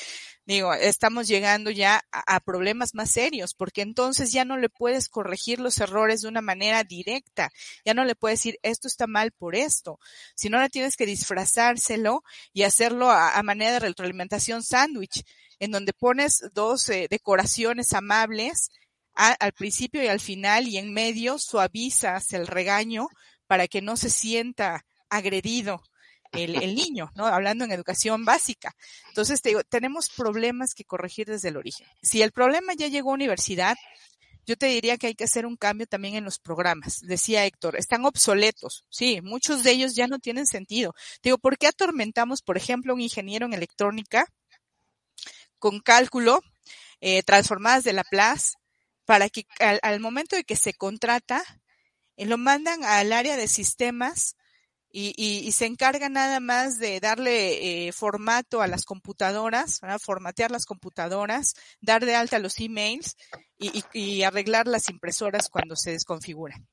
Digo, estamos llegando ya a, problemas más serios, porque entonces ya no le puedes corregir los errores de una manera directa. Ya no le puedes decir, esto está mal por esto. sino ahora tienes que disfrazárselo y hacerlo a, a manera de retroalimentación sándwich, en donde pones dos eh, decoraciones amables al principio y al final y en medio suavizas el regaño para que no se sienta agredido el, niño, ¿no? Hablando en educación básica. Entonces, te digo, tenemos problemas que corregir desde el origen. Si el problema ya llegó a universidad, yo te diría que hay que hacer un cambio también en los programas. Decía Héctor, están obsoletos. Sí, muchos de ellos ya no tienen sentido. Te digo, ¿por qué atormentamos, por ejemplo, un ingeniero en electrónica con cálculo, eh, transformadas de Laplace, para que al, al momento de que se contrata, eh, lo mandan al área de sistemas y, y, se encarga nada más de darle eh, formato a las computadoras, formatear las computadoras, dar de alta los emails y arreglar las impresoras cuando se desconfiguran.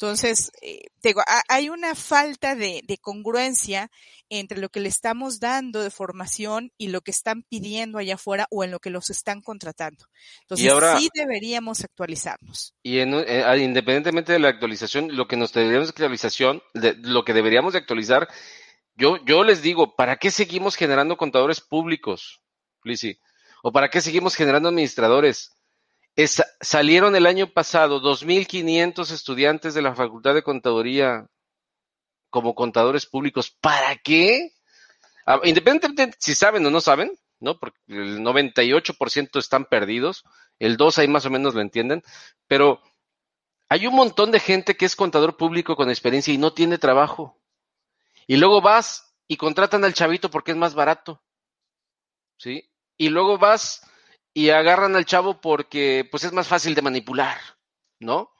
Entonces, eh, digo, hay una falta de, de, congruencia entre lo que le estamos dando de formación y lo que están pidiendo allá afuera o en lo que los están contratando. Entonces, ahora, sí deberíamos actualizarnos. Y en, eh, independientemente de la actualización, lo que nos deberíamos de actualización, de, lo que deberíamos de actualizar, yo, yo les digo, ¿para qué seguimos generando contadores públicos, Lizzy? ¿O para qué seguimos generando administradores? Salieron el año pasado 2.500 estudiantes de la Facultad de Contaduría como contadores públicos. ¿Para qué? Ah, independientemente si saben o no saben, ¿no? Porque el 98% están perdidos, el 2 ahí más o menos lo entienden, pero hay un montón de gente que es contador público con experiencia y no tiene trabajo. Y luego vas y contratan al chavito porque es más barato. ¿Sí? Y luego vas y agarran al chavo porque pues es más fácil de manipular, ¿no?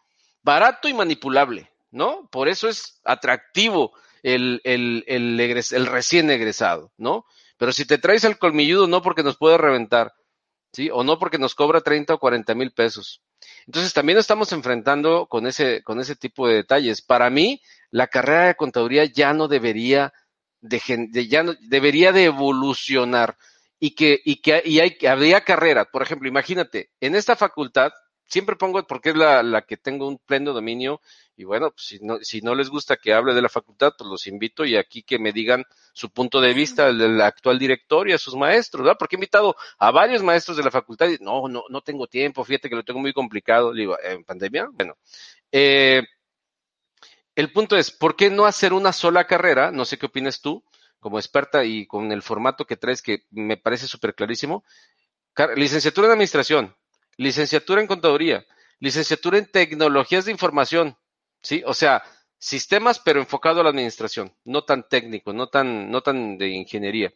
Barato y manipulable, ¿no? Por eso es atractivo el, el, el, recién egresado, ¿no? Pero si te traes al colmilludo, no porque nos puede reventar, ¿sí? O no porque nos cobra 30 o 40 mil pesos. Entonces también estamos enfrentando con ese, con ese tipo de detalles. Para mí, la carrera de contaduría ya no debería de, de ya no, debería de evolucionar y que, y que y hay, habría carreras. Por ejemplo, imagínate, en esta facultad, siempre pongo porque es la, la que tengo un pleno dominio, y bueno, pues si no, si no les gusta que hable de la facultad, pues los invito y aquí que me digan su punto de vista del, actual director y a sus maestros, ¿verdad? Porque he invitado a varios maestros de la facultad y no, no, no tengo diempo, fíjate que lo tengo muy complicado. Digo, ¿en pandemia? Bueno, eh, el punto es, ¿por qué no hacer una sola carrera? No sé qué opinas tú como experta y con el formato que traes que me parece súper clarísimo. Licenciatura en Administración, licenciatura en Contaduría, licenciatura en Tecnologías de Información, ¿sí? O sea, sistemas pero enfocado a la administración, no tan técnico, no tan, no tan de ingeniería.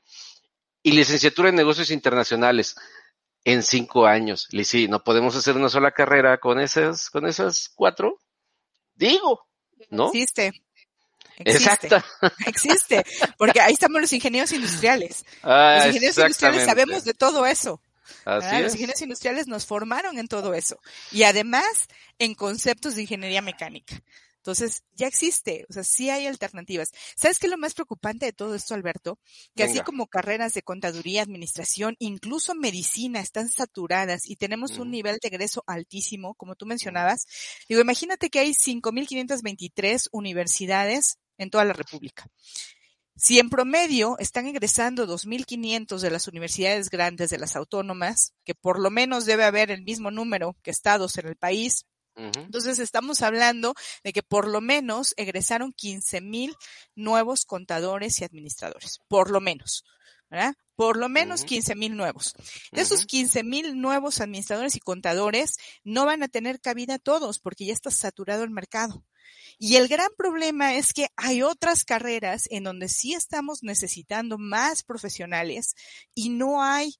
Y licenciatura en Negocios Internacionales en cinco años. Sí, no podemos hacer una sola carrera con esas, con esas cuatro. Digo, ¿no? Existe. Existe, Exacto. Existe, porque ahí estamos los ingenieros industriales. Ah, los ingenieros industriales sabemos de todo eso. Así los ingenieros industriales nos formaron en todo eso. Y además en conceptos de ingeniería mecánica. Entonces, ya existe, o sea, sí hay alternativas. ¿Sabes qué es lo más preocupante de todo esto, Alberto? Que Venga. así como carreras de contaduría, administración, incluso medicina están saturadas y tenemos mm. un nivel de egreso altísimo, como tú mencionabas. Digo, imagínate que hay 5.523 universidades en toda la República. Si en promedio están egresando 2.500 de las universidades grandes de las autónomas, que por lo menos debe haber el mismo número que estados en el país, uh -huh. entonces estamos hablando de que por lo menos egresaron 15.000 nuevos contadores y administradores, por lo menos. ¿verdad? Por lo menos uh -huh. 15 mil nuevos. De esos 15 mil nuevos administradores y contadores, no van a tener cabida todos porque ya está saturado el mercado. Y el gran problema es que hay otras carreras en donde sí estamos necesitando más profesionales y no hay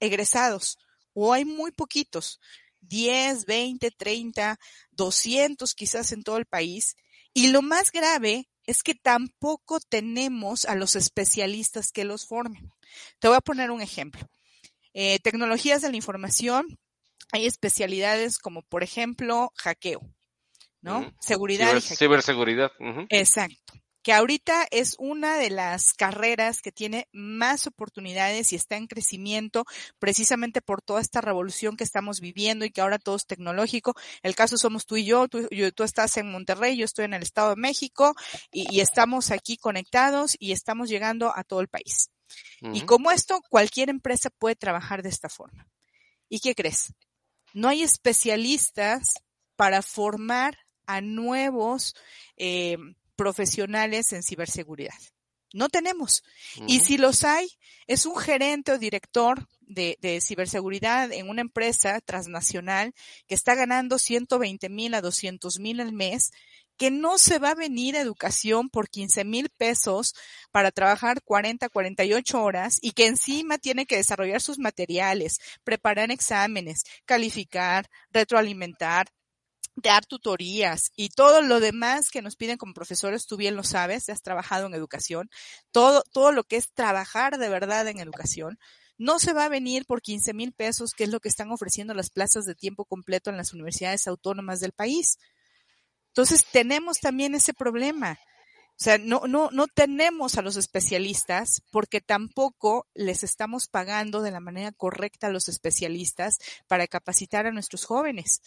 egresados o hay muy poquitos, 10, 20, 30, 200 quizás en todo el país. Y lo más grave es que tampoco tenemos a los especialistas que los formen. Te voy a poner un ejemplo. Eh, tecnologías de la información, hay especialidades como, por ejemplo, hackeo, ¿no? Seguridad. y Ciberseguridad. Exacto que ahorita es una de las carreras que tiene más oportunidades y está en crecimiento precisamente por toda esta revolución que estamos viviendo y que ahora todo es tecnológico. El caso somos tú y yo, tú, estás en Monterrey, yo estoy en el Estado de México y, estamos aquí conectados y estamos llegando a todo el país. Y como esto, cualquier empresa puede trabajar de esta forma. ¿Y qué crees? No hay especialistas para formar a nuevos eh, profesionales en ciberseguridad. No tenemos. Y si los hay, es un gerente o director de, ciberseguridad en una empresa transnacional que está ganando 120 mil a 200 mil al mes, que no se va a venir a educación por 15 mil pesos para trabajar 40, 48 horas y que encima tiene que desarrollar sus materiales, preparar exámenes, calificar, retroalimentar, dar tutorías y todo lo demás que nos piden como profesores, tú bien lo sabes, has trabajado en educación, todo, todo lo que es trabajar de verdad en educación, no se va a venir por 15 mil pesos, que es lo que están ofreciendo las plazas de tiempo completo en las universidades autónomas del país. Entonces, tenemos también ese problema. O sea, no, no, no tenemos a los especialistas porque tampoco les estamos pagando de la manera correcta a los especialistas para capacitar a nuestros jóvenes.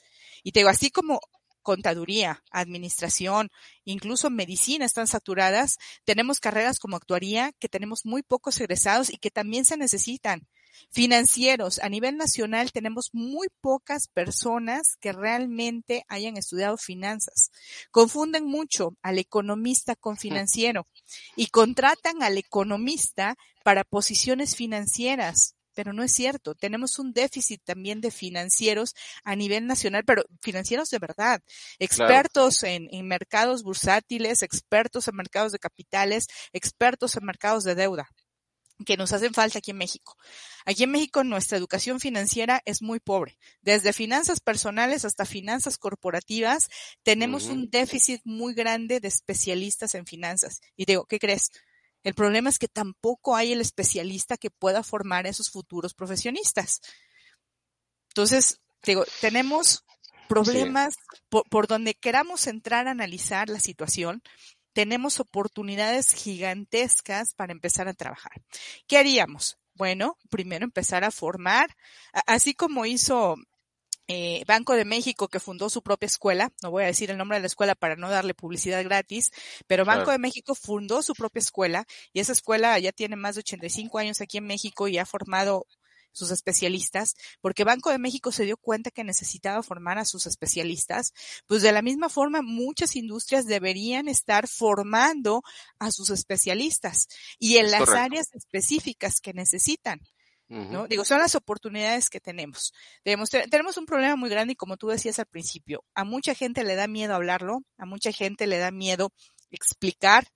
Y te digo, así como contaduría, administración, incluso medicina están saturadas, tenemos carreras como actuaría que tenemos muy pocos egresados y que también se necesitan. Financieros, a nivel nacional tenemos muy pocas personas que realmente hayan estudiado finanzas. Confunden mucho al economista con financiero y contratan al economista para posiciones financieras pero no es cierto. Tenemos un déficit también de financieros a nivel nacional, pero financieros de verdad, expertos en, en, mercados bursátiles, expertos en mercados de capitales, expertos en mercados de deuda que nos hacen falta aquí en México. Aquí en México nuestra educación financiera es muy pobre. Desde finanzas personales hasta finanzas corporativas tenemos un déficit muy grande de especialistas en finanzas. Y digo, ¿qué crees? El problema es que tampoco hay el especialista que pueda formar a esos futuros profesionistas. Entonces, digo, tenemos problemas por, por donde queramos entrar a analizar la situación tenemos oportunidades gigantescas para empezar a trabajar. ¿Qué haríamos? Bueno, primero empezar a formar, así como hizo eh, Banco de México que fundó su propia escuela, no voy a decir el nombre de la escuela para no darle publicidad gratis, pero Banco de México fundó su propia escuela y esa escuela ya tiene más de 85 años aquí en México y ha formado sus especialistas, porque Banco de México se dio cuenta que necesitaba formar a sus especialistas, pues de la misma forma muchas industrias deberían estar formando a sus especialistas y en las áreas específicas que necesitan. ¿no? Digo, son las oportunidades que tenemos. tenemos un problema muy grande y como tú decías al principio, a mucha gente le da miedo hablarlo, a mucha gente le da miedo explicar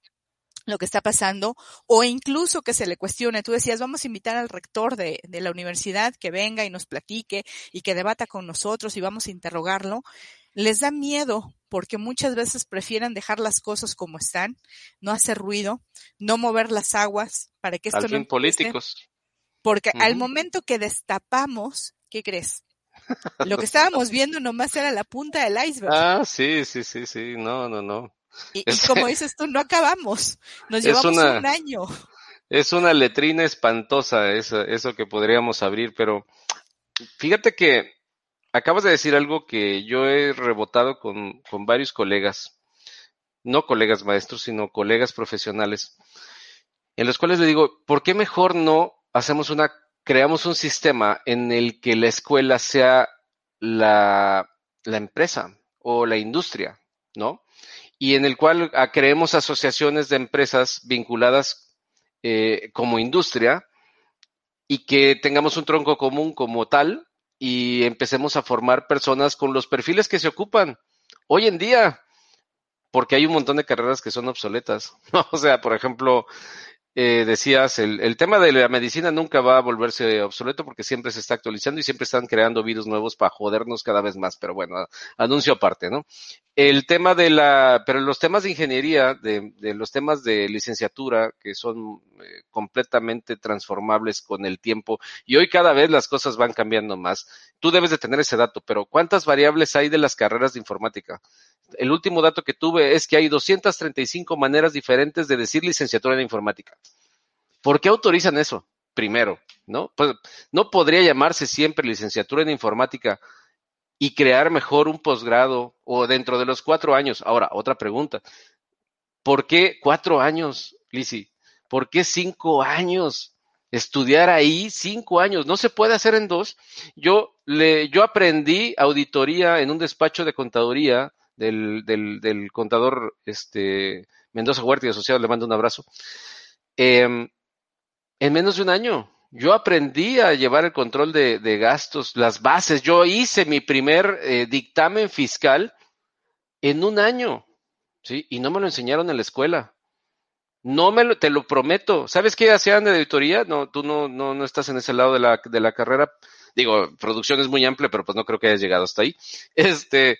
lo que está pasando o incluso que se le cuestione. Tú decías, vamos a invitar al rector de, de, la universidad que venga y nos platique y que debata con nosotros y vamos a interrogarlo. Les da miedo porque muchas veces prefieren dejar las cosas como están, no hacer ruido, no mover las aguas para que esto no políticos. Porque al momento que destapamos, ¿qué crees? Lo que estábamos viendo nomás era la punta del iceberg. Ah, sí, sí, sí, sí, no, no, no. Y, como dices tú, no acabamos. Nos llevamos un año. Es una letrina espantosa eso, eso que podríamos abrir, pero fíjate que acabas de decir algo que yo he rebotado con, con varios colegas, no colegas maestros, sino colegas profesionales, en los cuales le digo, ¿por qué mejor no hacemos una, creamos un sistema en el que la escuela sea la, la empresa o la industria, ¿no? Y en el cual ah, creemos asociaciones de empresas vinculadas eh, como industria y que tengamos un tronco común como tal y empecemos a formar personas con los perfiles que se ocupan hoy en día, porque hay un montón de carreras que son obsoletas. O sea, por ejemplo, eh, decías, el, el, tema de la medicina nunca va a volverse obsoleto porque siempre se está actualizando y siempre están creando virus nuevos para jodernos cada vez más, pero bueno, anuncio aparte, ¿no? El tema de la, pero los temas de ingeniería, de, de los temas de licenciatura, que son eh, completamente transformables con el tiempo, y hoy cada vez las cosas van cambiando más. Tú debes de tener ese dato, pero ¿cuántas variables hay de las carreras de informática? El último dato que tuve es que hay 235 maneras diferentes de decir licenciatura en informática. ¿Por qué autorizan eso? Primero, ¿no? Pues no podría llamarse siempre licenciatura en informática y crear mejor un posgrado o dentro de los cuatro años. Ahora, otra pregunta. ¿Por qué cuatro años, Lisi? ¿Por qué cinco años? Estudiar ahí cinco años. No se puede hacer en dos. Yo le, yo aprendí auditoría en un despacho de contaduría del, del, del contador este, Mendoza Huerta y asociado, le mando un abrazo. Eh, en menos de un año, yo aprendí a llevar el control de, de gastos, las bases. Yo hice mi primer eh, dictamen fiscal en un año, ¿sí? Y no me lo enseñaron en la escuela. No me lo, te lo prometo. ¿Sabes qué hacían de auditoría? No, tú no, no, no estás en ese lado de la, de la carrera. Digo, producción es muy amplia, pero pues no creo que hayas llegado hasta ahí. Este,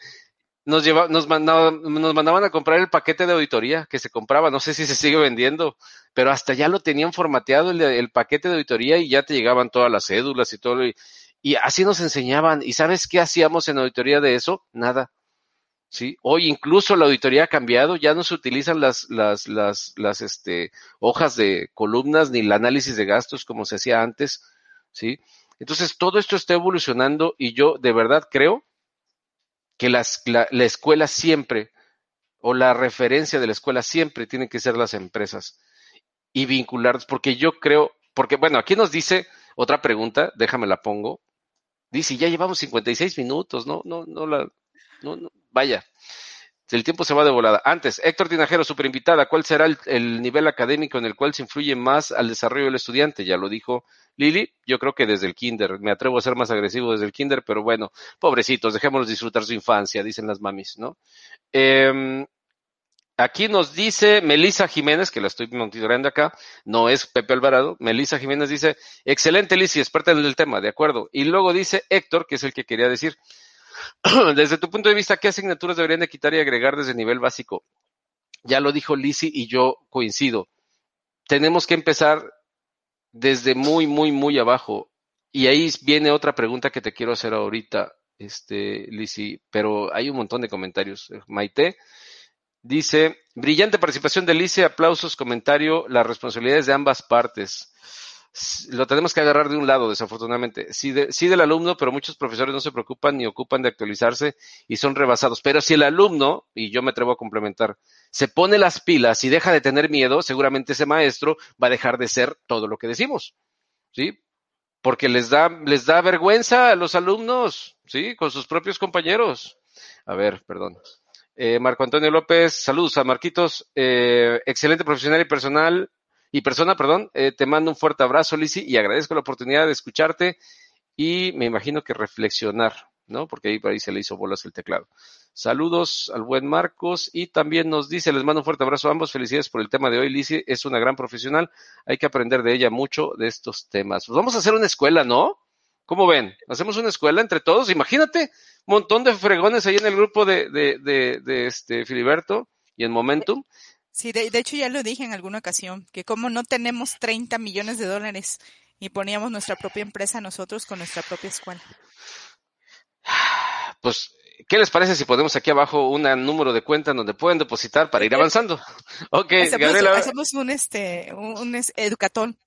nos, lleva, nos, mandaban, nos mandaban a comprar el paquete de auditoría que se compraba, no sé si se sigue vendiendo, pero hasta ya lo tenían formateado el, paquete de auditoría y ya te llegaban todas las cédulas y todo. Y, y, así nos enseñaban. ¿Y sabes qué hacíamos en auditoría de eso? Nada. ¿Sí? Hoy incluso la auditoría ha cambiado, ya no se utilizan las, las, las, las este, hojas de columnas ni el análisis de gastos como se hacía antes. ¿Sí? Entonces todo esto está evolucionando y yo de verdad creo que las, la, la, escuela siempre, o la referencia de la escuela siempre tienen que ser las empresas y vincularlos, porque yo creo, porque bueno, aquí nos dice otra pregunta, déjame la pongo. Dice, ya llevamos 56 minutos, no, no, no la, no, no, vaya. El tiempo se va de volada. Antes, Héctor Tinajero, super invitada. ¿Cuál será el, el, nivel académico en el cual se influye más al desarrollo del estudiante? Ya lo dijo Lili. Yo creo que desde el kinder. Me atrevo a ser más agresivo desde el kinder, pero bueno, pobrecitos, dejémoslos disfrutar su infancia, dicen las mamis, ¿no? Eh, aquí nos dice Melisa Jiménez, que la estoy monitoreando acá, no es Pepe Alvarado. Melisa Jiménez dice, excelente Lisi, experta en el tema, de acuerdo. Y luego dice Héctor, que es el que quería decir, desde tu punto de vista, ¿qué asignaturas deberían de quitar y agregar desde el nivel básico? Ya lo dijo Lisi y yo coincido. Tenemos que empezar desde muy, muy, muy abajo. Y ahí viene otra pregunta que te quiero hacer ahorita, este, Lisi, pero hay un montón de comentarios. Maite dice, brillante participación de Lisi, aplausos, comentario, las responsabilidades de ambas partes lo tenemos que agarrar de un lado, desafortunadamente. Sí, sí del alumno, pero muchos profesores no se preocupan ni ocupan de actualizarse y son rebasados. Pero si el alumno, y yo me atrevo a complementar, se pone las pilas y deja de tener miedo, seguramente ese maestro va a dejar de ser todo lo que decimos. ¿Sí? Porque les da, les da vergüenza a los alumnos, ¿sí? Con sus propios compañeros. A ver, perdón. Eh, Marco Antonio López, saludos a Marquitos, eh, excelente profesional y personal, y persona, perdón, eh, te mando un fuerte abrazo, Lisi, y agradezco la oportunidad de escucharte y me imagino que reflexionar, ¿no? Porque ahí, ahí se le hizo bolas el teclado. Saludos al buen Marcos y también nos dice, les mando un fuerte abrazo a ambos, felicidades por el tema de hoy, Lisi, es una gran profesional, hay que aprender de ella mucho de estos temas. Pues vamos a hacer una escuela, ¿no? ¿Cómo ven? Hacemos una escuela entre todos, imagínate, un montón de fregones ahí en el grupo de, de, de, de este Filiberto y en Momentum de, de, hecho ya lo dije en alguna ocasión, que como no tenemos 30 millones de dólares y poníamos nuestra propia empresa nosotros con nuestra propia escuela. Pues, ¿qué les parece si ponemos aquí abajo un número de cuenta donde pueden depositar para ir avanzando? Ok, hacemos, Gabriela. Hacemos un, este, un, un educatón.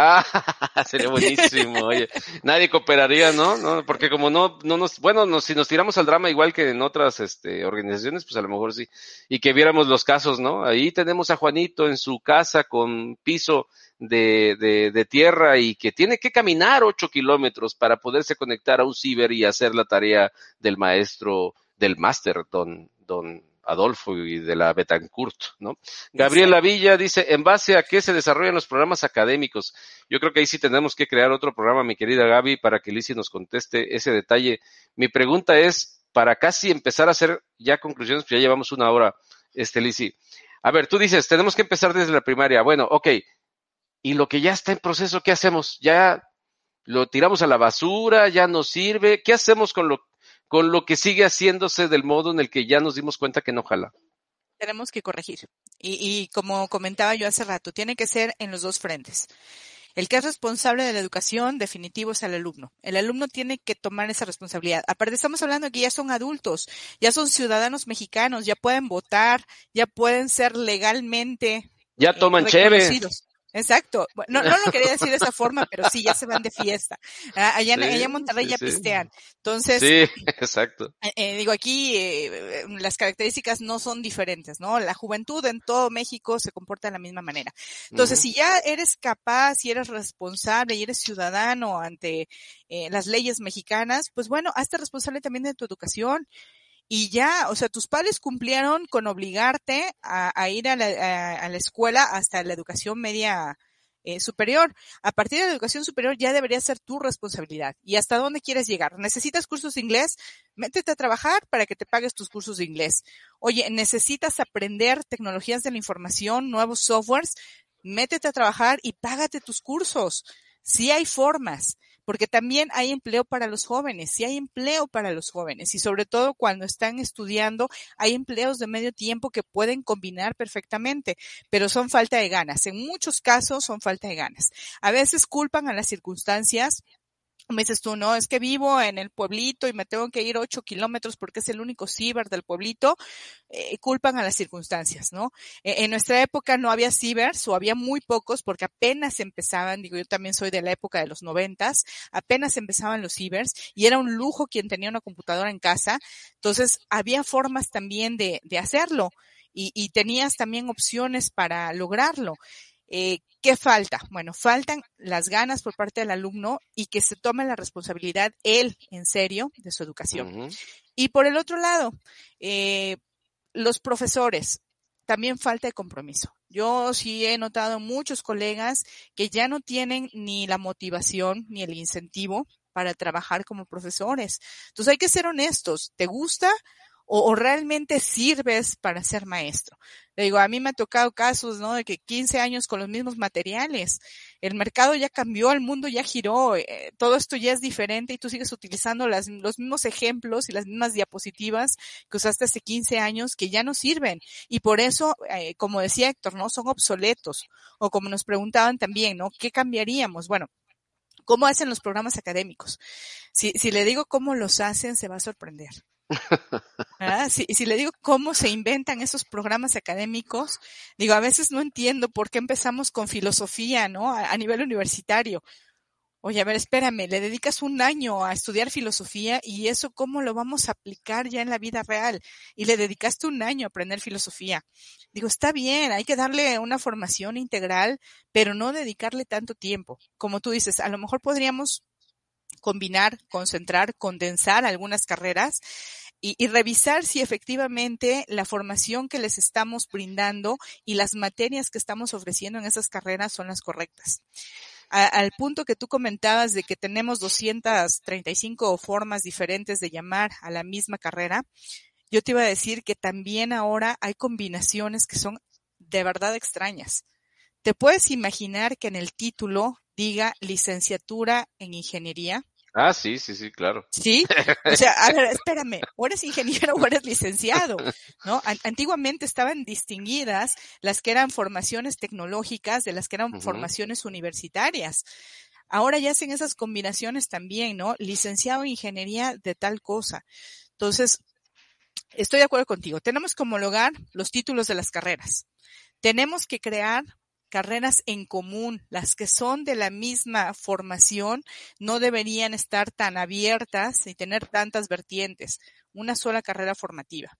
Ah, sería buenísimo. Oye, nadie cooperaría, ¿no? ¿no? Porque como no, no nos, bueno, nos, si nos tiramos al drama igual que en otras este, organizaciones, pues a lo mejor sí. Y que viéramos los casos, ¿no? Ahí tenemos a Juanito en su casa con piso de, de, de tierra y que tiene que caminar ocho kilómetros para poderse conectar a un ciber y hacer la tarea del maestro, del máster, don, don Adolfo y de la Betancourt, ¿no? Gabriela Villa dice, ¿en base a qué se desarrollan los programas académicos? Yo creo que ahí sí tenemos que crear otro programa, mi querida Gaby, para que Lizzie nos conteste ese detalle. Mi pregunta es, para casi empezar a hacer ya conclusiones, pues ya llevamos una hora, este Lizzie. A ver, tú dices, tenemos que empezar desde la primaria. Bueno, ok. y lo que ya está en proceso, ¿qué hacemos? Ya lo tiramos a la basura, ya no sirve. ¿Qué hacemos con lo, con lo que sigue haciéndose del modo en el que ya nos dimos cuenta que no jala? Tenemos que corregir. Y, y como comentaba yo hace rato, tiene que ser en los dos frentes. El que es responsable de la educación definitivo es el alumno. El alumno tiene que tomar esa responsabilidad. Aparte estamos hablando de que ya son adultos, ya son ciudadanos mexicanos, ya pueden votar, ya pueden ser legalmente ya toman eh, chévere. Exacto. No, no lo quería decir de esa forma, pero sí, ya se van de fiesta. Ah, allá, en Monterrey ya pistean. Entonces. Sí, exacto. Eh, eh, digo, aquí eh, las características no son diferentes, ¿no? La juventud en todo México se comporta de la misma manera. Entonces, si ya eres capaz, si eres responsable y eres ciudadano ante las leyes mexicanas, pues bueno, hazte responsable también de tu educación y ya, o sea, tus padres cumplieron con obligarte a, ir a la, escuela hasta la educación media eh, superior. A partir de la educación superior ya debería ser tu responsabilidad. ¿Y hasta dónde quieres llegar? ¿Necesitas cursos de inglés? Métete a trabajar para que te pagues tus cursos de inglés. Oye, ¿necesitas aprender tecnologías de la información, nuevos softwares? Métete a trabajar y págate tus cursos. Sí hay formas porque también hay empleo para los jóvenes, sí hay empleo para los jóvenes y sobre todo cuando están estudiando hay empleos de medio tiempo que pueden combinar perfectamente, pero son falta de ganas. En muchos casos son falta de ganas. A veces culpan a las circunstancias me dices tú, no, es que vivo en el pueblito y me tengo que ir ocho kilómetros porque es el único ciber del pueblito, eh, culpan a las circunstancias, ¿no? E, en nuestra época no había cibers o había muy pocos porque apenas empezaban, digo, yo también soy de la época de los noventas, apenas empezaban los cibers y era un lujo quien tenía una computadora en casa, entonces había formas también de, de hacerlo y, y tenías también opciones para lograrlo. Eh, ¿Qué falta? Bueno, faltan las ganas por parte del alumno y que se tome la responsabilidad él en serio de su educación. Y por el otro lado, eh, los profesores, también falta de compromiso. Yo sí he notado muchos colegas que ya no tienen ni la motivación ni el incentivo para trabajar como profesores. Entonces hay que ser honestos. ¿Te gusta? O, realmente sirves para ser maestro. Le digo, a mí me ha tocado casos, ¿no? De que 15 años con los mismos materiales, el mercado ya cambió, el mundo ya giró, eh, todo esto ya es diferente y tú sigues utilizando las, los mismos ejemplos y las mismas diapositivas que usaste hace 15 años que ya no sirven. Y por eso, eh, como decía Héctor, ¿no? Son obsoletos. O como nos preguntaban también, ¿no? ¿Qué cambiaríamos? Bueno, ¿cómo hacen los programas académicos? Si, si le digo cómo los hacen, se va a sorprender. Si, le digo cómo se inventan esos programas académicos, digo, a veces no entiendo por qué empezamos con filosofía, ¿no? A, nivel universitario. Oye, a ver, espérame, le dedicas un año a estudiar filosofía y eso cómo lo vamos a aplicar ya en la vida real. Y le dedicaste un año a aprender filosofía. Digo, está bien, hay que darle una formación integral, pero no dedicarle tanto tiempo. Como tú dices, a lo mejor podríamos combinar, concentrar, condensar algunas carreras y, revisar si efectivamente la formación que les estamos brindando y las materias que estamos ofreciendo en esas carreras son las correctas. al punto que tú comentabas de que tenemos 235 formas diferentes de llamar a la misma carrera, yo te iba a decir que también ahora hay combinaciones que son de verdad extrañas. ¿Te puedes imaginar que en el título diga licenciatura en ingeniería? Ah, sí, sí, sí, claro. Sí, o sea, a ver, espérame, o eres ingeniero o eres licenciado, ¿no? Antiguamente estaban distinguidas las que eran formaciones tecnológicas de las que eran formaciones universitarias. Ahora ya hacen esas combinaciones también, ¿no? Licenciado en ingeniería de tal cosa. Entonces, estoy de acuerdo contigo. Tenemos que homologar los títulos de las carreras. Tenemos que crear carreras en común, las que son de la misma formación, no deberían estar tan abiertas y tener tantas vertientes, una sola carrera formativa.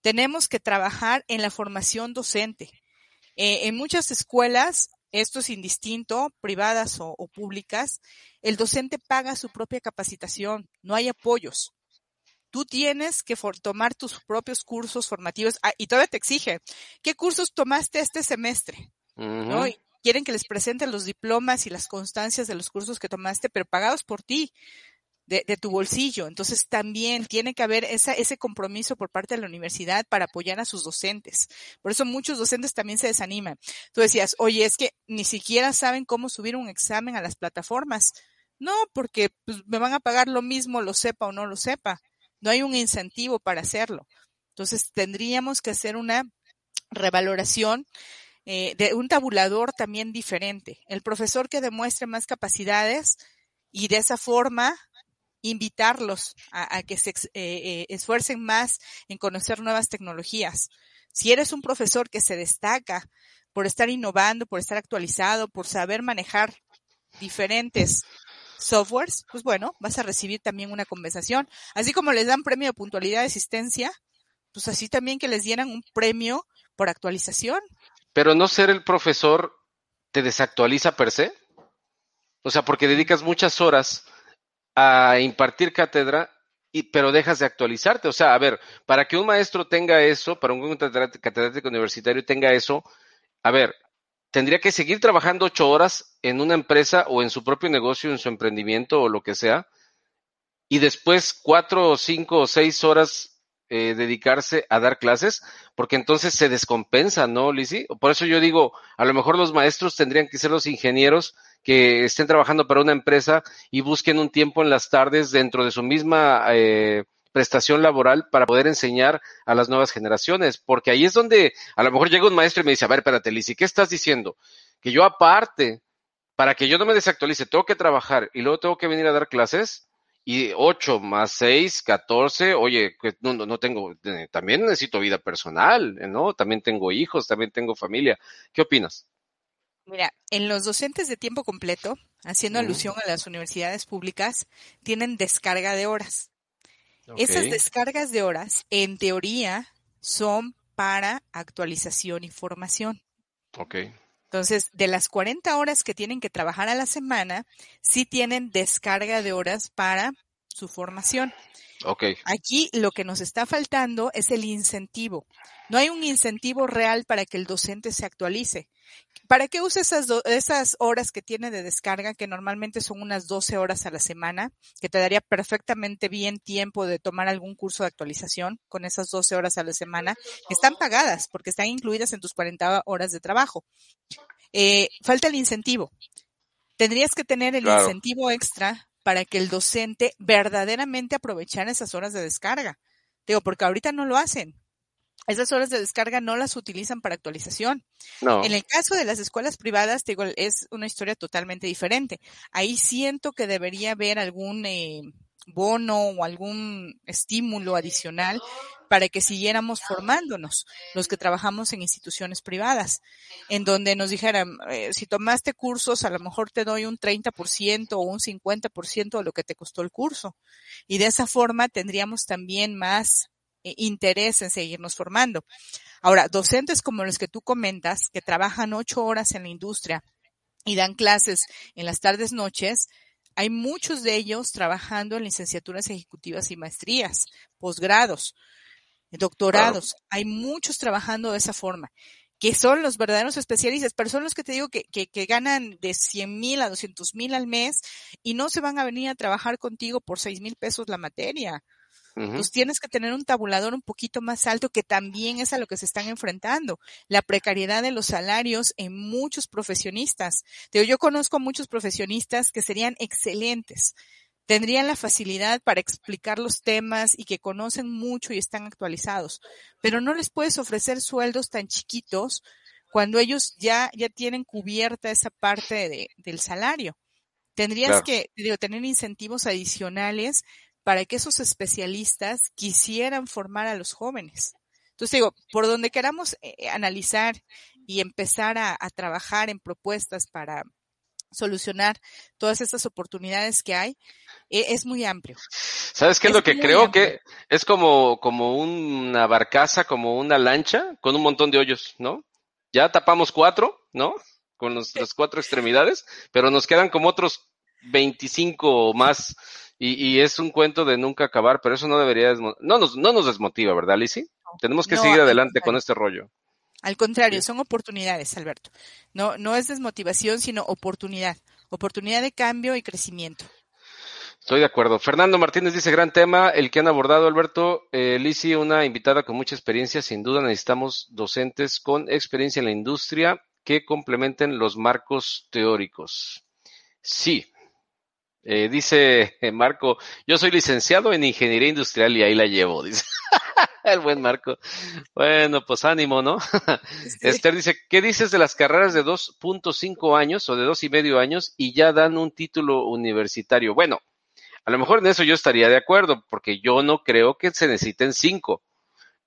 Tenemos que trabajar en la formación docente. Eh, en muchas escuelas, esto es indistinto, privadas o, públicas, el docente paga su propia capacitación, no hay apoyos tú tienes que tomar tus propios cursos formativos ah, y todavía te exige, ¿qué cursos tomaste este semestre? ¿No? quieren que les presenten los diplomas y las constancias de los cursos que tomaste, pero pagados por ti. de, tu bolsillo. Entonces también tiene que haber esa, ese compromiso por parte de la universidad para apoyar a sus docentes. Por eso muchos docentes también se desaniman. Tú decías, oye, es que ni siquiera saben cómo subir un examen a las plataformas. No, porque pues, me van a pagar lo mismo, lo sepa o no lo sepa. No hay un incentivo para hacerlo. Entonces tendríamos que hacer una revaloración eh, de un tabulador también diferente. El profesor que demuestre más capacidades y de esa forma invitarlos a, que se eh, eh, esfuercen más en conocer nuevas tecnologías. Si eres un profesor que se destaca por estar innovando, por estar actualizado, por saber manejar diferentes softwares, pues bueno, vas a recibir también una compensación. Así como les dan premio de puntualidad de asistencia, pues así también que les dieran un premio por actualización. Pero no ser el profesor te desactualiza per se. O sea, porque dedicas muchas horas a impartir cátedra, y, pero dejas de actualizarte. O sea, a ver, para que un maestro tenga eso, para un catedrático universitario tenga eso, a ver, tendría que seguir trabajando ocho horas en una empresa o en su propio negocio, en su emprendimiento o lo que sea, y después cuatro o cinco o seis horas eh, dedicarse a dar clases, porque entonces se descompensa, ¿no, Lizzy? Por eso yo digo, a lo mejor los maestros tendrían que ser los ingenieros que estén trabajando para una empresa y busquen un tiempo en las tardes dentro de su misma eh, prestación laboral para poder enseñar a las nuevas generaciones, porque ahí es donde a lo mejor llega un maestro y me dice, a ver, espérate, Lizzy, ¿qué estás diciendo? Que yo aparte, para que yo no me desactualice, tengo que trabajar y luego tengo que venir a dar clases y 8 más 6, 14, oye, no, no, no tengo, eh, también necesito vida personal, ¿no? También tengo hijos, también tengo familia. ¿Qué opinas? Mira, en los docentes de tiempo completo, haciendo alusión a las universidades públicas, tienen descarga de horas. Esas descargas de horas, en teoría, son para actualización y formación. Ok. Entonces, de las 40 horas que tienen que trabajar a la semana, sí tienen descarga de horas para su formación. Okay. Aquí lo que nos está faltando es el incentivo. No hay un incentivo real para que el docente se actualice. ¿Para qué usa esas, esas horas que tiene de descarga, que normalmente son unas 12 horas a la semana, que te daría perfectamente bien tiempo de tomar algún curso de actualización con esas 12 horas a la semana, que están pagadas porque están incluidas en tus 40 horas de trabajo? Eh, falta el incentivo. Tendrías que tener el incentivo extra para que el docente verdaderamente aprovechara esas horas de descarga. Digo, porque ahorita no lo hacen. Esas horas de descarga no las utilizan para actualización. En el caso de las escuelas privadas, digo, es una historia totalmente diferente. Ahí siento que debería haber algún eh, bono o algún estímulo adicional para que siguiéramos formándonos, los que trabajamos en instituciones privadas, en donde nos dijeran, eh, si tomaste cursos, a lo mejor te doy un 30% o un 50% de lo que te costó el curso. Y de esa forma tendríamos también más interés en seguirnos formando. Ahora, docentes como los que tú comentas, que trabajan ocho horas en la industria y dan clases en las tardes noches, hay muchos de ellos trabajando en licenciaturas ejecutivas y maestrías, posgrados doctorados. Hay muchos trabajando de esa forma, que son los verdaderos especialistas, pero son los que te digo que, que, que ganan de 100 mil a 200 mil al mes y no se van a venir a trabajar contigo por 6 mil pesos la materia. Pues tienes que tener un tabulador un poquito más alto que también es a lo que se están enfrentando. La precariedad de los salarios en muchos profesionistas. Yo conozco muchos profesionistas que serían excelentes, tendrían la facilidad para explicar los temas y que conocen mucho y están actualizados, pero no les puedes ofrecer sueldos tan chiquitos cuando ellos ya, ya tienen cubierta esa parte de, del salario. Tendrías que digo, tener incentivos adicionales para que esos especialistas quisieran formar a los jóvenes. Entonces digo, por donde queramos eh, analizar y empezar a, a trabajar en propuestas para, solucionar todas estas oportunidades que hay, e, es muy amplio. ¿Sabes qué es, lo que creo que es como, como una barcaza, como una lancha con un montón de hoyos, ¿no? Ya tapamos cuatro, ¿no? Con las cuatro extremidades, pero nos quedan como otros 25 o más y, es un cuento de nunca acabar, pero eso no debería, no nos, no nos desmotiva, ¿verdad, Lizzy? Tenemos que seguir adelante con este rollo. Al contrario, son oportunidades, Alberto. No, no es desmotivación, sino oportunidad. Oportunidad de cambio y crecimiento. Estoy de acuerdo. Fernando Martínez dice, gran tema, el que han abordado, Alberto. Eh, Lisi, una invitada con mucha experiencia. Sin duda necesitamos docentes con experiencia en la industria que complementen los marcos teóricos. Sí. Eh, dice Marco, yo soy licenciado en ingeniería industrial y ahí la llevo, dice. El buen Marco. Bueno, pues ánimo, ¿no? Esther dice, ¿qué dices de las carreras de 2.5 años o de dos y medio años y ya dan un título universitario? Bueno, a lo mejor en eso yo estaría de acuerdo, porque yo no creo que se necesiten cinco,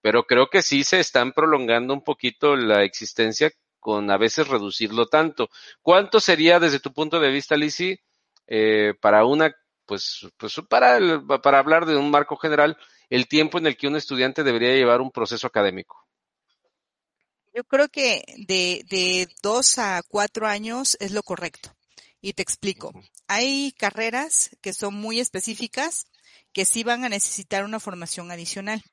pero creo que sí se están prolongando un poquito la existencia con a veces reducirlo tanto. ¿Cuánto sería desde tu punto de vista, Lisi, eh, para una, pues, pues para, para hablar de un marco general, el tiempo en el que un estudiante debería llevar un proceso académico? Yo creo que de, de dos a cuatro años es lo correcto. Y te explico. Hay carreras que son muy específicas que sí van a necesitar una formación adicional.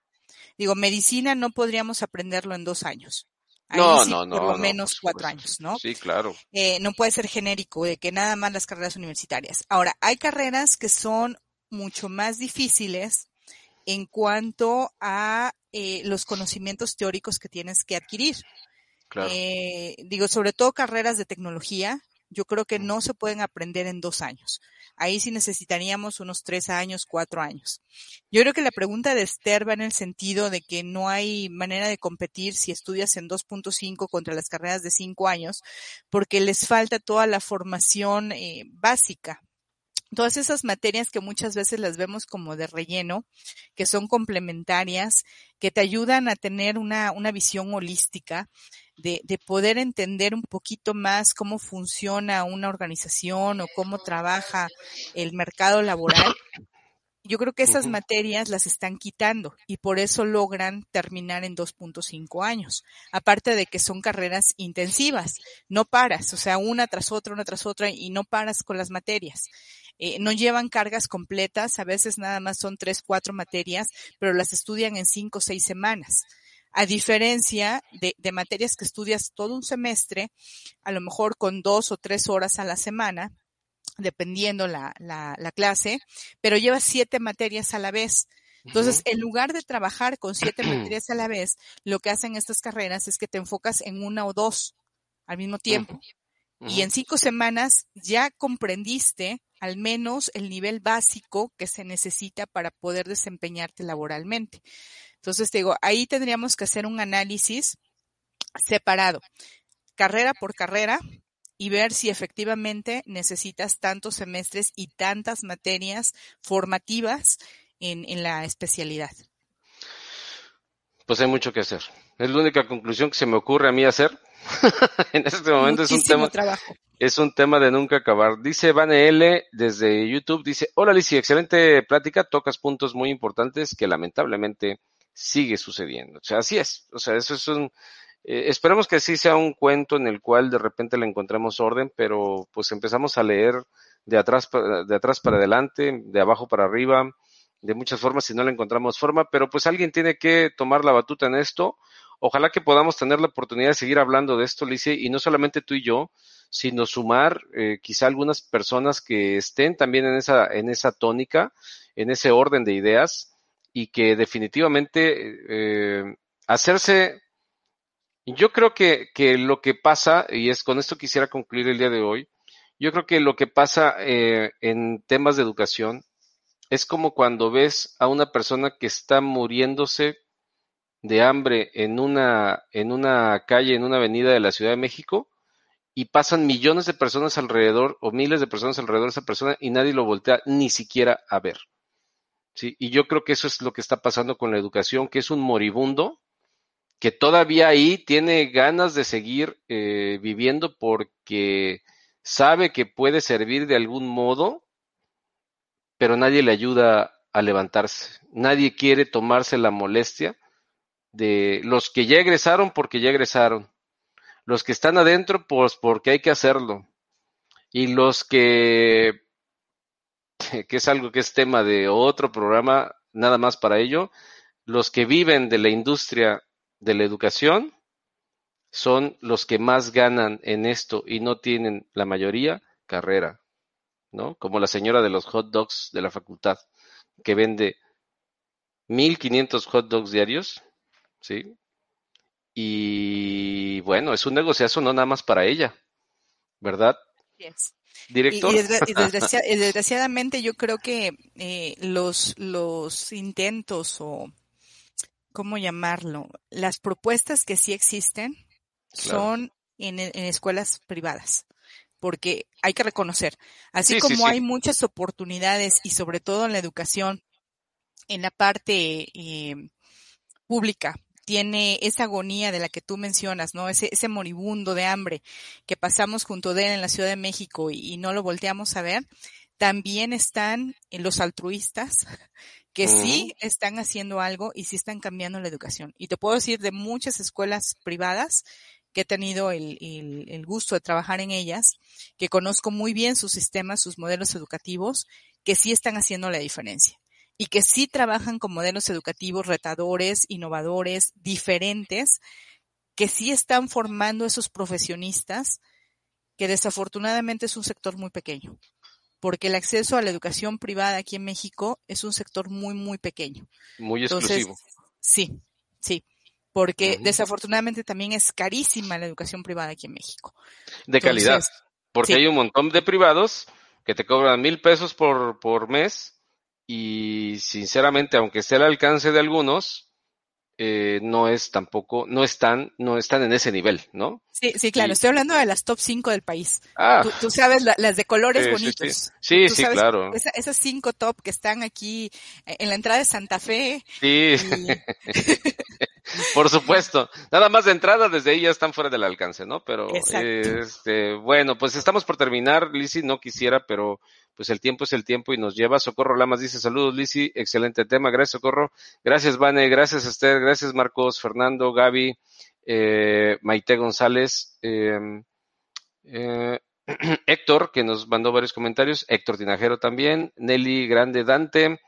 Digo, medicina no podríamos aprenderlo en dos años. No, no, no. Por lo menos cuatro años, ¿no? Sí, claro. Eh, no puede ser genérico de que nada más las carreras universitarias. Ahora, hay carreras que son mucho más difíciles en cuanto a eh, los conocimientos teóricos que tienes que adquirir. Claro. Eh, digo, sobre todo carreras de tecnología, yo creo que no se pueden aprender en dos años. Ahí sí necesitaríamos unos tres años, cuatro años. Yo creo que la pregunta de Esther va en el sentido de que no hay manera de competir si estudias en 2.5 contra las carreras de cinco años, porque les falta toda la formación eh, básica todas esas materias que muchas veces las vemos como de relleno, que son complementarias, que te ayudan a tener una, una visión holística, de, de, poder entender un poquito más cómo funciona una organización o cómo trabaja el mercado laboral, yo creo que esas materias las están quitando y por eso logran terminar en 2.5 años. Aparte de que son carreras intensivas, no paras, o sea, una tras otra, una tras otra y no paras con las materias. Eh, no llevan cargas completas, a veces nada más son tres, cuatro materias, pero las estudian en cinco o seis semanas. A diferencia de, de materias que estudias todo un semestre, a lo mejor con dos o tres horas a la semana, dependiendo la, la, la clase, pero llevas siete materias a la vez. Entonces, en lugar de trabajar con siete materias a la vez, lo que hacen estas carreras es que te enfocas en una o dos al mismo tiempo. Y en cinco semanas ya comprendiste al menos el nivel básico que se necesita para poder desempeñarte laboralmente. Entonces, digo, ahí tendríamos que hacer un análisis separado, carrera por carrera, y ver si efectivamente necesitas tantos semestres y tantas materias formativas en, en la especialidad. Pues hay mucho que hacer. Es la única conclusión que se me ocurre a mí hacer. en este momento es un tema trabajo. es un tema de nunca acabar. Dice Vane L desde YouTube, dice, hola Lizy, excelente plática, tocas puntos muy importantes que lamentablemente sigue sucediendo. O sea, así es. O sea, eso es un, eh, esperemos que sí sea un cuento en el cual de repente le encontremos orden, pero pues empezamos a leer de atrás, de atrás para adelante, de abajo para arriba, de muchas formas si no le encontramos forma, pero pues alguien tiene que tomar la batuta en esto. Ojalá que podamos tener la oportunidad de seguir hablando de esto, Lice, y no solamente tú y yo, sino sumar eh, quizá algunas personas que estén también en esa, en esa tónica, en ese orden de ideas, y que definitivamente eh, hacerse yo creo que, que, lo que pasa, y es con esto quisiera concluir el día de hoy, yo creo que lo que pasa eh, en temas de educación es como cuando ves a una persona que está muriéndose de hambre en una, en una calle, en una avenida de la Ciudad de México, y pasan millones de personas alrededor o miles de personas alrededor de esa persona y nadie lo voltea ni siquiera a ver. ¿sí? Y yo creo que eso es lo que está pasando con la educación, que es un moribundo que todavía ahí tiene ganas de seguir eh, viviendo porque sabe que puede servir de algún modo, pero nadie le ayuda a levantarse. Nadie quiere tomarse la molestia de los que ya egresaron porque ya egresaron. Los que están adentro, pues porque hay que hacerlo. Y los que, que es algo que es tema de otro programa, nada más para ello, los que viven de la industria de la educación son los que más ganan en esto y no tienen la mayoría carrera. ¿no? Como la señora de los hot dogs de la facultad, que vende 1500 hot dogs diarios, ¿sí? Y bueno, es un negociazo no nada más para ella, ¿verdad? Director. Y, desgraciadamente yo creo que eh, los, los intentos o, ¿cómo llamarlo? Las propuestas que sí existen son en, escuelas privadas porque hay que reconocer, así como hay muchas oportunidades y sobre todo en la educación, en la parte eh, pública, tiene esa agonía de la que tú mencionas, ¿no? Ese, ese moribundo de hambre que pasamos junto de él en la Ciudad de México y, no lo volteamos a ver, también están los altruistas que sí están haciendo algo y sí están cambiando la educación. Y te puedo decir de muchas escuelas privadas que he tenido el, el, gusto de trabajar en ellas, que conozco muy bien sus sistemas, sus modelos educativos, que sí están haciendo la diferencia y que sí trabajan con modelos educativos retadores, innovadores, diferentes, que sí están formando esos profesionistas, que desafortunadamente es un sector muy pequeño, porque el acceso a la educación privada aquí en México es un sector muy, muy pequeño. Muy exclusivo. sí, sí porque desafortunadamente también es carísima la educación privada aquí en México. De calidad, porque hay un montón de privados que te cobran mil pesos por, por mes y sinceramente, aunque sea el alcance de algunos, eh, no es tampoco, no están, no están en ese nivel, ¿no? Sí, sí, claro, estoy hablando de las top 5 del país. Ah, tú, sabes, las de colores bonitos. Sí, sí, claro. esas cinco top que están aquí eh, en la entrada de Santa Fe. Sí. Por supuesto. Nada más de entrada, desde ahí ya están fuera del alcance, ¿no? Pero, este, bueno, pues estamos por terminar, Lisi, no quisiera, pero pues el tiempo es el tiempo y nos lleva. Socorro Lamas dice, saludos, Lisi, excelente tema. Gracias, Socorro. Gracias, Vane. Gracias, Esther. Gracias, Marcos, Fernando, Gaby, eh, Maite González, em, eh, Héctor, que nos mandó varios comentarios. Héctor Tinajero también. Nelly Grande Dante.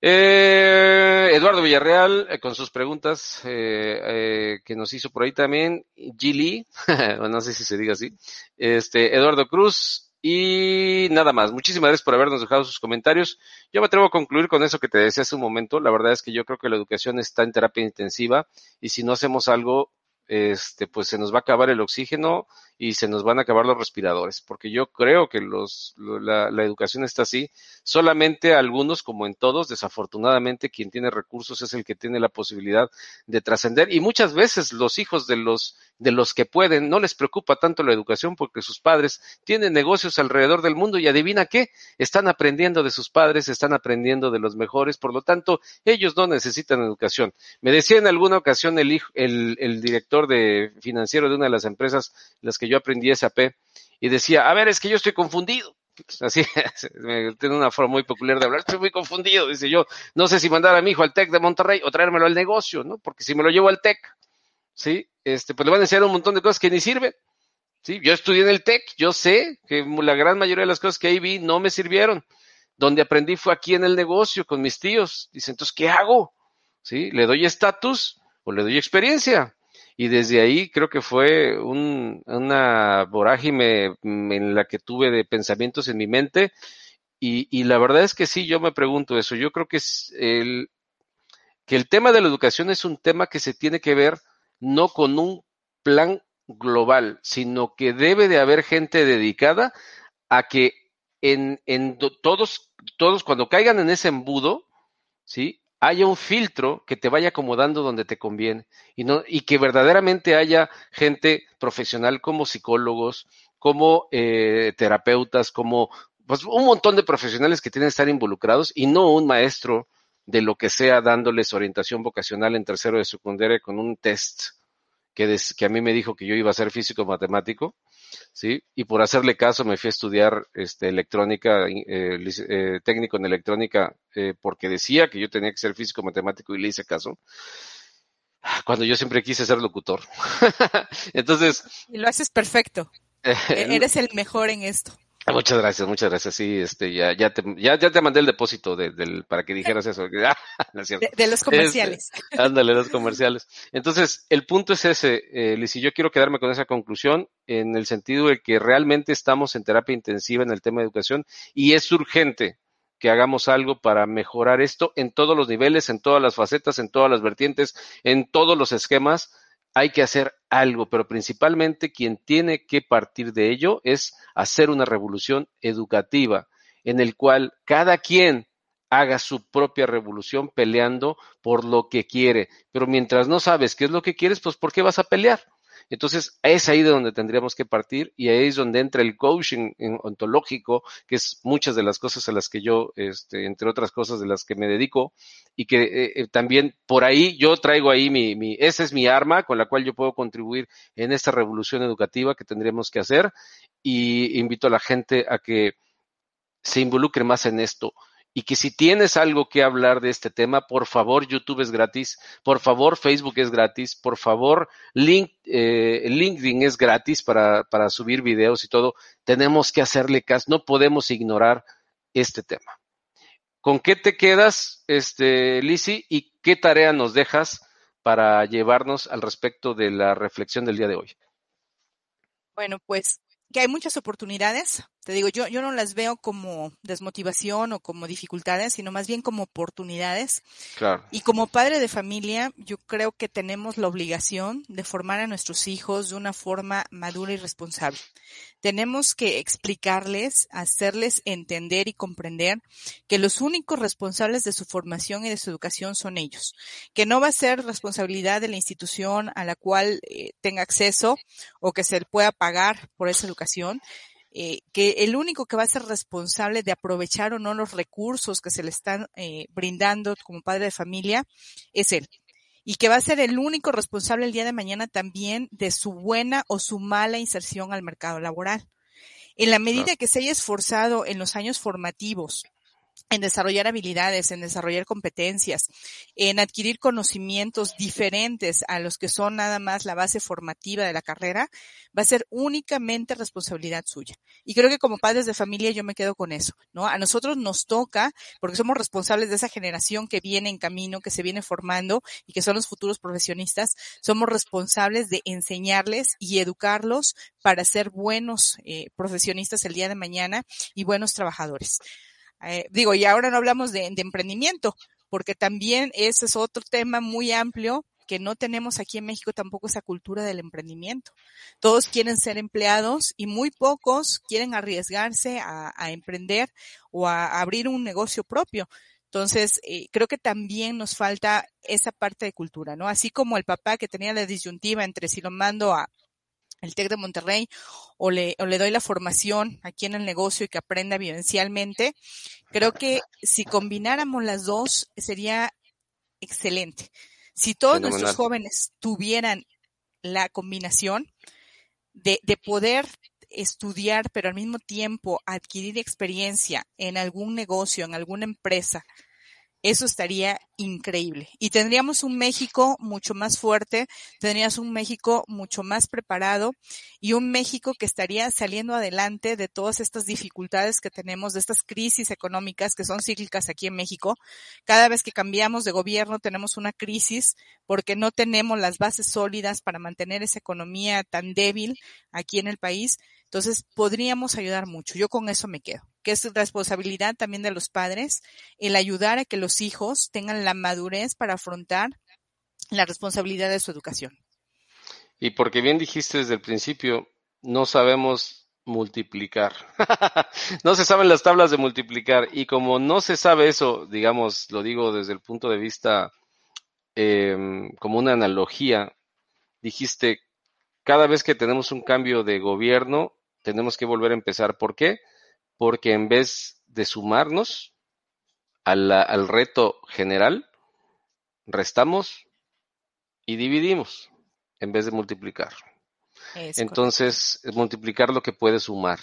Eh, Eduardo Villarreal, con sus preguntas que nos hizo por ahí también. Gili, no sé si se diga así. Este, Eduardo Cruz. Y nada más. Muchísimas gracias por habernos dejado sus comentarios. Yo me atrevo a concluir con eso que te decía hace un momento. La verdad es que yo creo que la educación está en terapia intensiva y si no hacemos algo, este, pues se nos va a acabar el oxígeno y se nos van a acabar los respiradores, porque yo creo que los, la, la, educación está así. Solamente algunos, como en todos, desafortunadamente, quien tiene recursos es el que tiene la posibilidad de trascender. Y muchas veces los hijos de los, de los que pueden no les preocupa tanto la educación porque sus padres tienen negocios alrededor del mundo y adivina qué, están aprendiendo de sus padres, están aprendiendo de los mejores, por lo tanto, ellos no necesitan educación. Me decía en alguna ocasión el, el director de financiero de una de las empresas, las que yo aprendí SAP y decía, a ver, es que yo estoy confundido. Así, tiene una forma muy peculiar de hablar, estoy muy confundido, dice yo, no sé si mandar a mi hijo al TEC de Monterrey o traérmelo al negocio, ¿no? Porque si me lo llevo al TEC, ¿sí? Este, pues le van a enseñar un montón de cosas que ni sirven. Sí, yo estudié en el TEC, yo sé que la gran mayoría de las cosas que ahí vi no me sirvieron. Donde aprendí fue aquí en el negocio con mis tíos. Dice, entonces, ¿qué hago? ¿Sí? ¿Le doy estatus o le doy experiencia? Y desde ahí creo que fue un, una vorágine en la que tuve de pensamientos en mi mente y, y, la verdad es que sí, yo me pregunto eso. Yo creo que es el, que el tema de la educación es un tema que se tiene que ver no con un plan global, sino que debe de haber gente dedicada a que en, en todos, todos cuando caigan en ese embudo, ¿sí? Haya un filtro que te vaya acomodando donde te conviene y no y que verdaderamente haya gente profesional como psicólogos, como eh, terapeutas, como pues un montón de profesionales que tienen que estar involucrados y no un maestro de lo que sea dándoles orientación vocacional en tercero de secundaria con un test que, que a mí me dijo que yo iba a ser físico matemático ¿sí? Y por hacerle caso me fui a estudiar este, electrónica, eh, eh, técnico en electrónica, eh, porque decía que yo tenía que ser físico matemático y le hice caso. Cuando yo siempre quise ser locutor. Entonces. Y lo haces perfecto. E-, eres el mejor en esto. Muchas gracias, muchas gracias. Sí, este, ya, ya te, ya, ya te mandé el depósito de, del, para que dijeras eso. de, los comerciales. Este, ándale, los comerciales. Entonces, el punto es ese, eh, Liz, y yo quiero quedarme con esa conclusión en el sentido de que realmente estamos en terapia intensiva en el tema de educación y es urgente que hagamos algo para mejorar esto en todos los niveles, en todas las facetas, en todas las vertientes, en todos los esquemas hay que hacer algo, pero principalmente quien tiene que partir de ello es hacer una revolución educativa en el cual cada quien haga su propia revolución peleando por lo que quiere. Pero mientras no sabes qué es lo que quieres, pues ¿por qué vas a pelear? Entonces, es ahí de donde tendríamos que partir y ahí es donde entra el coaching ontológico, que es muchas de las cosas a las que yo, este, entre otras cosas de las que me dedico y que eh, eh, también por ahí yo traigo ahí mi, mi, esa es mi arma con la cual yo puedo contribuir en esta revolución educativa que tendríamos que hacer y invito a la gente a que se involucre más en esto y que si tienes algo que hablar de este tema, por favor, YouTube es gratis, por favor, Facebook es gratis, por favor, eh, LinkedIn es gratis para, para subir videos y todo. Tenemos que hacerle caso, no podemos ignorar este tema. ¿Con qué te quedas, este, Lisi, y qué tarea nos dejas para llevarnos al respecto de la reflexión del día de hoy? Bueno, pues que hay muchas oportunidades. Te digo, yo, yo no las veo como desmotivación o como dificultades, sino más bien como oportunidades. Claro. Y como padre de familia, yo creo que tenemos la obligación de formar a nuestros hijos de una forma madura y responsable. Tenemos que explicarles, hacerles entender y comprender que los únicos responsables de su formación y de su educación son ellos, que no va a ser responsabilidad de la institución a la cual eh, tenga acceso o que se pueda pagar por esa educación, eh, que el único que va a ser responsable de aprovechar o no los recursos que se le están eh, brindando como padre de familia es él. Y que va a ser el único responsable el día de mañana también de su buena o su mala inserción al mercado laboral. En la medida que se haya esforzado en los años formativos en desarrollar habilidades, en desarrollar competencias, en adquirir conocimientos diferentes a los que son nada más la base formativa de la carrera, va a ser únicamente responsabilidad suya. Y creo que como padres de familia yo me quedo con eso, ¿no? A nosotros nos toca, porque somos responsables de esa generación que viene en camino, que se viene formando y que son los futuros profesionistas, somos responsables de enseñarles y educarlos para ser buenos eh, profesionistas el día de mañana y buenos trabajadores. Eh, digo, y ahora no hablamos de, emprendimiento, porque también ese es otro tema muy amplio que no tenemos aquí en México tampoco esa cultura del emprendimiento. Todos quieren ser empleados y muy pocos quieren arriesgarse a, emprender o a, abrir un negocio propio. Entonces, eh, creo que también nos falta esa parte de cultura, ¿no? Así como el papá que tenía la disyuntiva entre si lo mando a, el TEC de Monterrey o le, o le doy la formación aquí en el negocio y que aprenda vivencialmente, creo que si combináramos las dos sería excelente. Si todos nuestros jóvenes tuvieran la combinación de, de poder estudiar, pero al mismo tiempo adquirir experiencia en algún negocio, en alguna empresa, eso estaría increíble. Y tendríamos un México mucho más fuerte, tendrías un México mucho más preparado y un México que estaría saliendo adelante de todas estas dificultades que tenemos, de estas crisis económicas que son cíclicas aquí en México. Cada vez que cambiamos de gobierno tenemos una crisis porque no tenemos las bases sólidas para mantener esa economía tan débil aquí en el país. Entonces, podríamos ayudar mucho. Yo con eso me quedo, que es responsabilidad también de los padres el ayudar a que los hijos tengan la madurez para afrontar la responsabilidad de su educación. Y porque bien dijiste desde el principio, no sabemos multiplicar. no se saben las tablas de multiplicar. Y como no se sabe eso, digamos, lo digo desde el punto de vista em, como una analogía, dijiste, cada vez que tenemos un cambio de gobierno, tenemos que volver a empezar. ¿Por qué? Porque en vez de sumarnos al reto general, restamos y dividimos en vez de multiplicar. Entonces, multiplicar lo que puede sumar.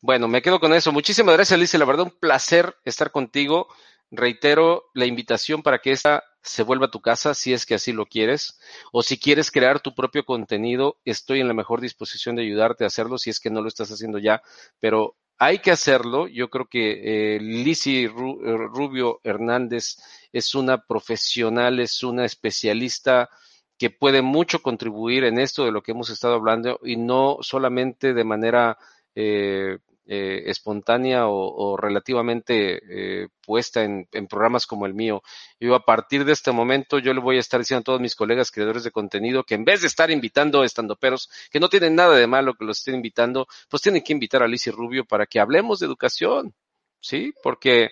Bueno, me quedo con eso. Muchísimas gracias, Alicia. La verdad, un placer estar contigo. Reitero la invitación para que esta se vuelva a tu casa si es que así lo quieres. O si quieres crear tu propio contenido, estoy en la mejor disposición de ayudarte a hacerlo si es que no lo estás haciendo ya. Pero hay que hacerlo. Yo creo que eh, Lisi Rubio Hernández es una profesional, es una especialista que puede mucho contribuir en esto de lo que hemos estado hablando y no solamente de manera eh, eh, espontánea o, relativamente eh, puesta en, programas como el mío. Yo a partir de este momento yo le voy a estar diciendo a todos mis colegas creadores de contenido que en vez de estar invitando estandoperos que no tienen nada de malo que los estén invitando, pues tienen que invitar a Alicia Rubio para que hablemos de educación, ¿sí? Porque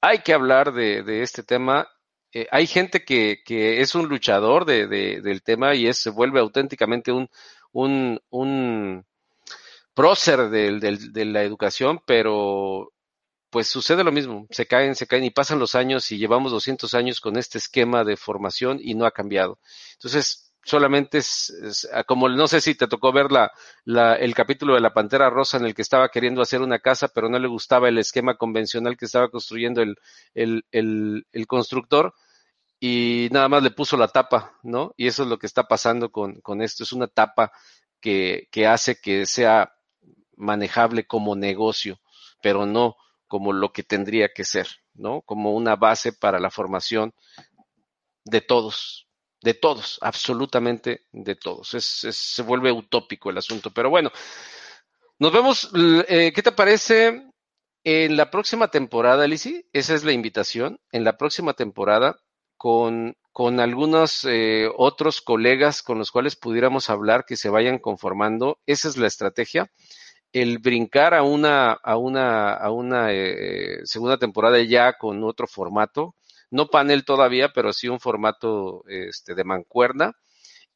hay que hablar de, este tema eh, hay gente que, es un luchador de, del tema y es, se vuelve auténticamente un, un prócer de, de la educación, pero pues sucede lo mismo, se caen, se caen y pasan los años y llevamos 200 años con este esquema de formación y no ha cambiado. Entonces, solamente es, ah, como no sé si te tocó ver la, la, el capítulo de la Pantera Rosa en el que estaba queriendo hacer una casa, pero no le gustaba el esquema convencional que estaba construyendo el, el, el, el constructor y nada más le puso la tapa, ¿no? Y eso es lo que está pasando con, con esto, es una tapa que, que hace que sea manejable como negocio, pero no como lo que tendría que ser, ¿no? Como una base para la formación de todos, de todos, absolutamente de todos. Es, se vuelve utópico el asunto, pero bueno, nos vemos, eh, ¿qué te parece en la próxima temporada, Lizzy? Esa es la invitación, en la próxima temporada con, con algunos eh, otros colegas con los cuales pudiéramos hablar que se vayan conformando. Esa es la estrategia el brincar a una, a una, a una eh, segunda temporada ya con otro formato, no panel todavía, pero sí un formato este, de mancuerna.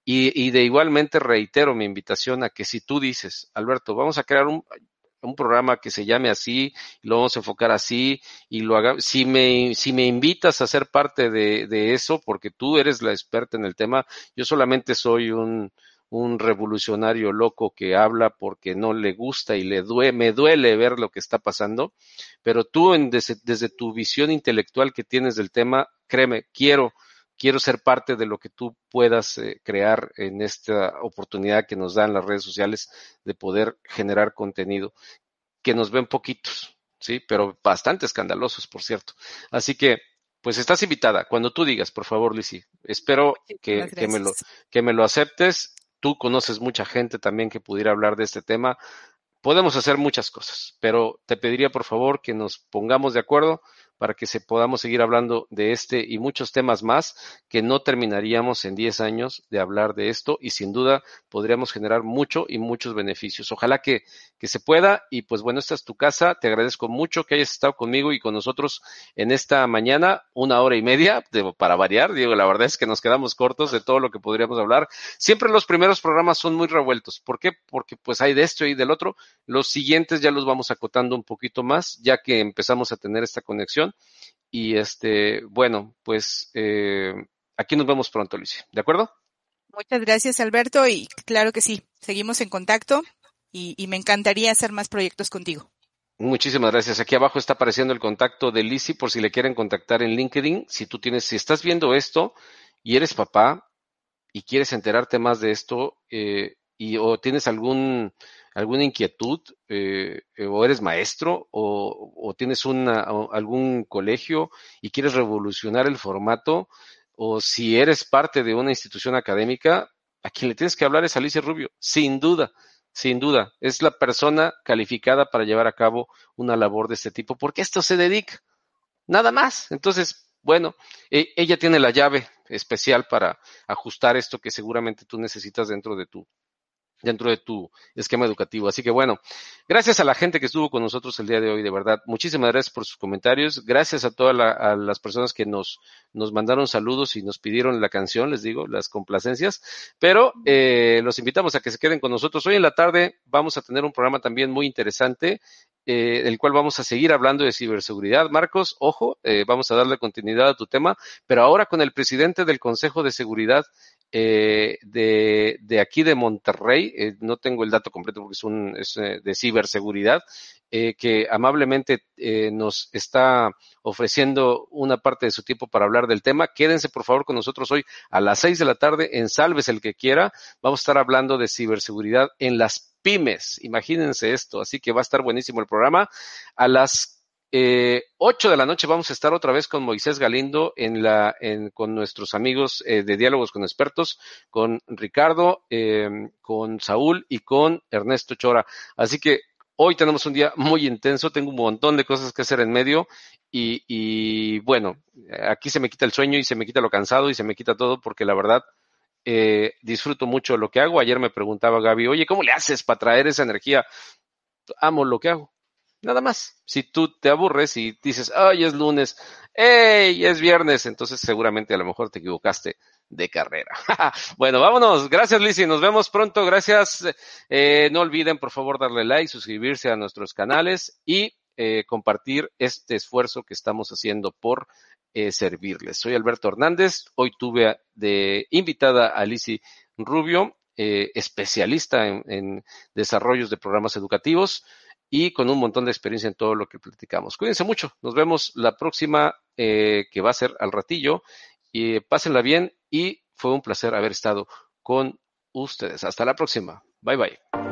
Y, y, de igualmente reitero mi invitación a que si tú dices, Alberto, vamos a crear un, un programa que se llame así, lo vamos a enfocar así, y lo haga, si me, si me invitas a ser parte de, de eso, porque tú eres la experta en el tema, yo solamente soy un, un revolucionario loco que habla porque no le gusta y le duele, me duele ver lo que está pasando, pero tú en, desde, desde, tu visión intelectual que tienes del tema, créeme, quiero, quiero ser parte de lo que tú puedas eh, crear en esta oportunidad que nos dan las redes sociales de poder generar contenido, que nos ven poquitos, sí, pero bastante escandalosos, por cierto. Así que pues estás invitada. Cuando tú digas, por favor, Lizzy, espero que, que, me lo, que me lo aceptes tú conoces mucha gente también que pudiera hablar de este tema. Podemos hacer muchas cosas, pero te pediría por favor que nos pongamos de acuerdo para que se podamos seguir hablando de este y muchos temas más que no terminaríamos en 10 años de hablar de esto y sin duda podríamos generar mucho y muchos beneficios. Ojalá que, que se pueda y pues bueno, esta es tu casa. Te agradezco mucho que hayas estado conmigo y con nosotros en esta mañana, una hora y media para variar. Digo, la verdad es que nos quedamos cortos de todo lo que podríamos hablar. Siempre los primeros programas son muy revueltos. ¿Por qué? Porque pues hay de esto y del otro. Los siguientes ya los vamos acotando un poquito más, ya que empezamos a tener esta conexión y este, bueno, pues eh, aquí nos vemos pronto, Alicia. ¿De acuerdo? Muchas gracias, Alberto. Y claro que sí, seguimos en contacto y, me encantaría hacer más proyectos contigo. Muchísimas gracias. Aquí abajo está apareciendo el contacto de Lizzy por si le quieren contactar en LinkedIn. Si tú tienes, si estás viendo esto y eres papá y quieres enterarte más de esto eh, y o tienes algún alguna inquietud eh, o eres maestro o, o tienes una, algún colegio y quieres revolucionar el formato o si eres parte de una institución académica, a quien le tienes que hablar es Alicia Rubio, sin duda, sin duda, es la persona calificada para llevar a cabo una labor de este tipo, porque esto se dedica, nada más. Entonces, bueno, e, ella tiene la llave especial para ajustar esto que seguramente tú necesitas dentro de tu dentro de tu esquema educativo. Así que bueno, gracias a la gente que estuvo con nosotros el día de hoy, de verdad. Muchísimas gracias por sus comentarios. Gracias a todas las personas que nos, nos mandaron saludos y nos pidieron la canción, les digo, las complacencias. Pero eh, los invitamos a que se queden con nosotros. Hoy en la tarde vamos a tener un programa también muy interesante. Eh, el cual vamos a seguir hablando de ciberseguridad. Marcos, ojo, eh, vamos a darle continuidad a tu tema, pero ahora con el presidente del Consejo de Seguridad eh, de, de, aquí de Monterrey, eh, no tengo el dato completo porque es, un, es eh, de ciberseguridad, eh, que amablemente nos está ofreciendo una parte de su tiempo para hablar del tema. Quédense por favor con nosotros hoy a las seis de la tarde en Salves el que quiera. Vamos a estar hablando de ciberseguridad en las pymes. Imagínense esto, así que va a estar buenísimo el programa. A las eh, 8 de la noche vamos a estar otra vez con Moisés Galindo en la, en, con nuestros amigos eh, de Diálogos con Expertos, con Ricardo, eh, con Saúl y con Ernesto Chora. Así que hoy tenemos un día muy intenso, tengo un montón de cosas que hacer en medio y, y bueno, aquí se me quita el sueño y se me quita lo cansado y se me quita todo porque la verdad eh, disfruto mucho lo que hago. Ayer me preguntaba Gaby, oye, ¿cómo le haces para traer esa energía? Amo lo que hago Nada más. Si tú te aburres y dices, ay, es lunes, hey, es viernes, entonces seguramente a lo mejor te equivocaste de carrera. bueno, vámonos. Gracias, Lizzy. Nos vemos pronto. Gracias. Eh, no olviden, por favor, darle like, suscribirse a nuestros canales y eh, compartir este esfuerzo que estamos haciendo por eh, servirles. Soy Alberto Hernández. Hoy tuve de invitada a Lizzy Rubio, eh, especialista en, en desarrollos de programas educativos y con un montón de experiencia en todo lo que platicamos. Cuídense mucho, nos vemos la próxima eh, que va a ser al ratillo y pásenla bien y fue un placer haber estado con ustedes. Hasta la próxima. Bye bye.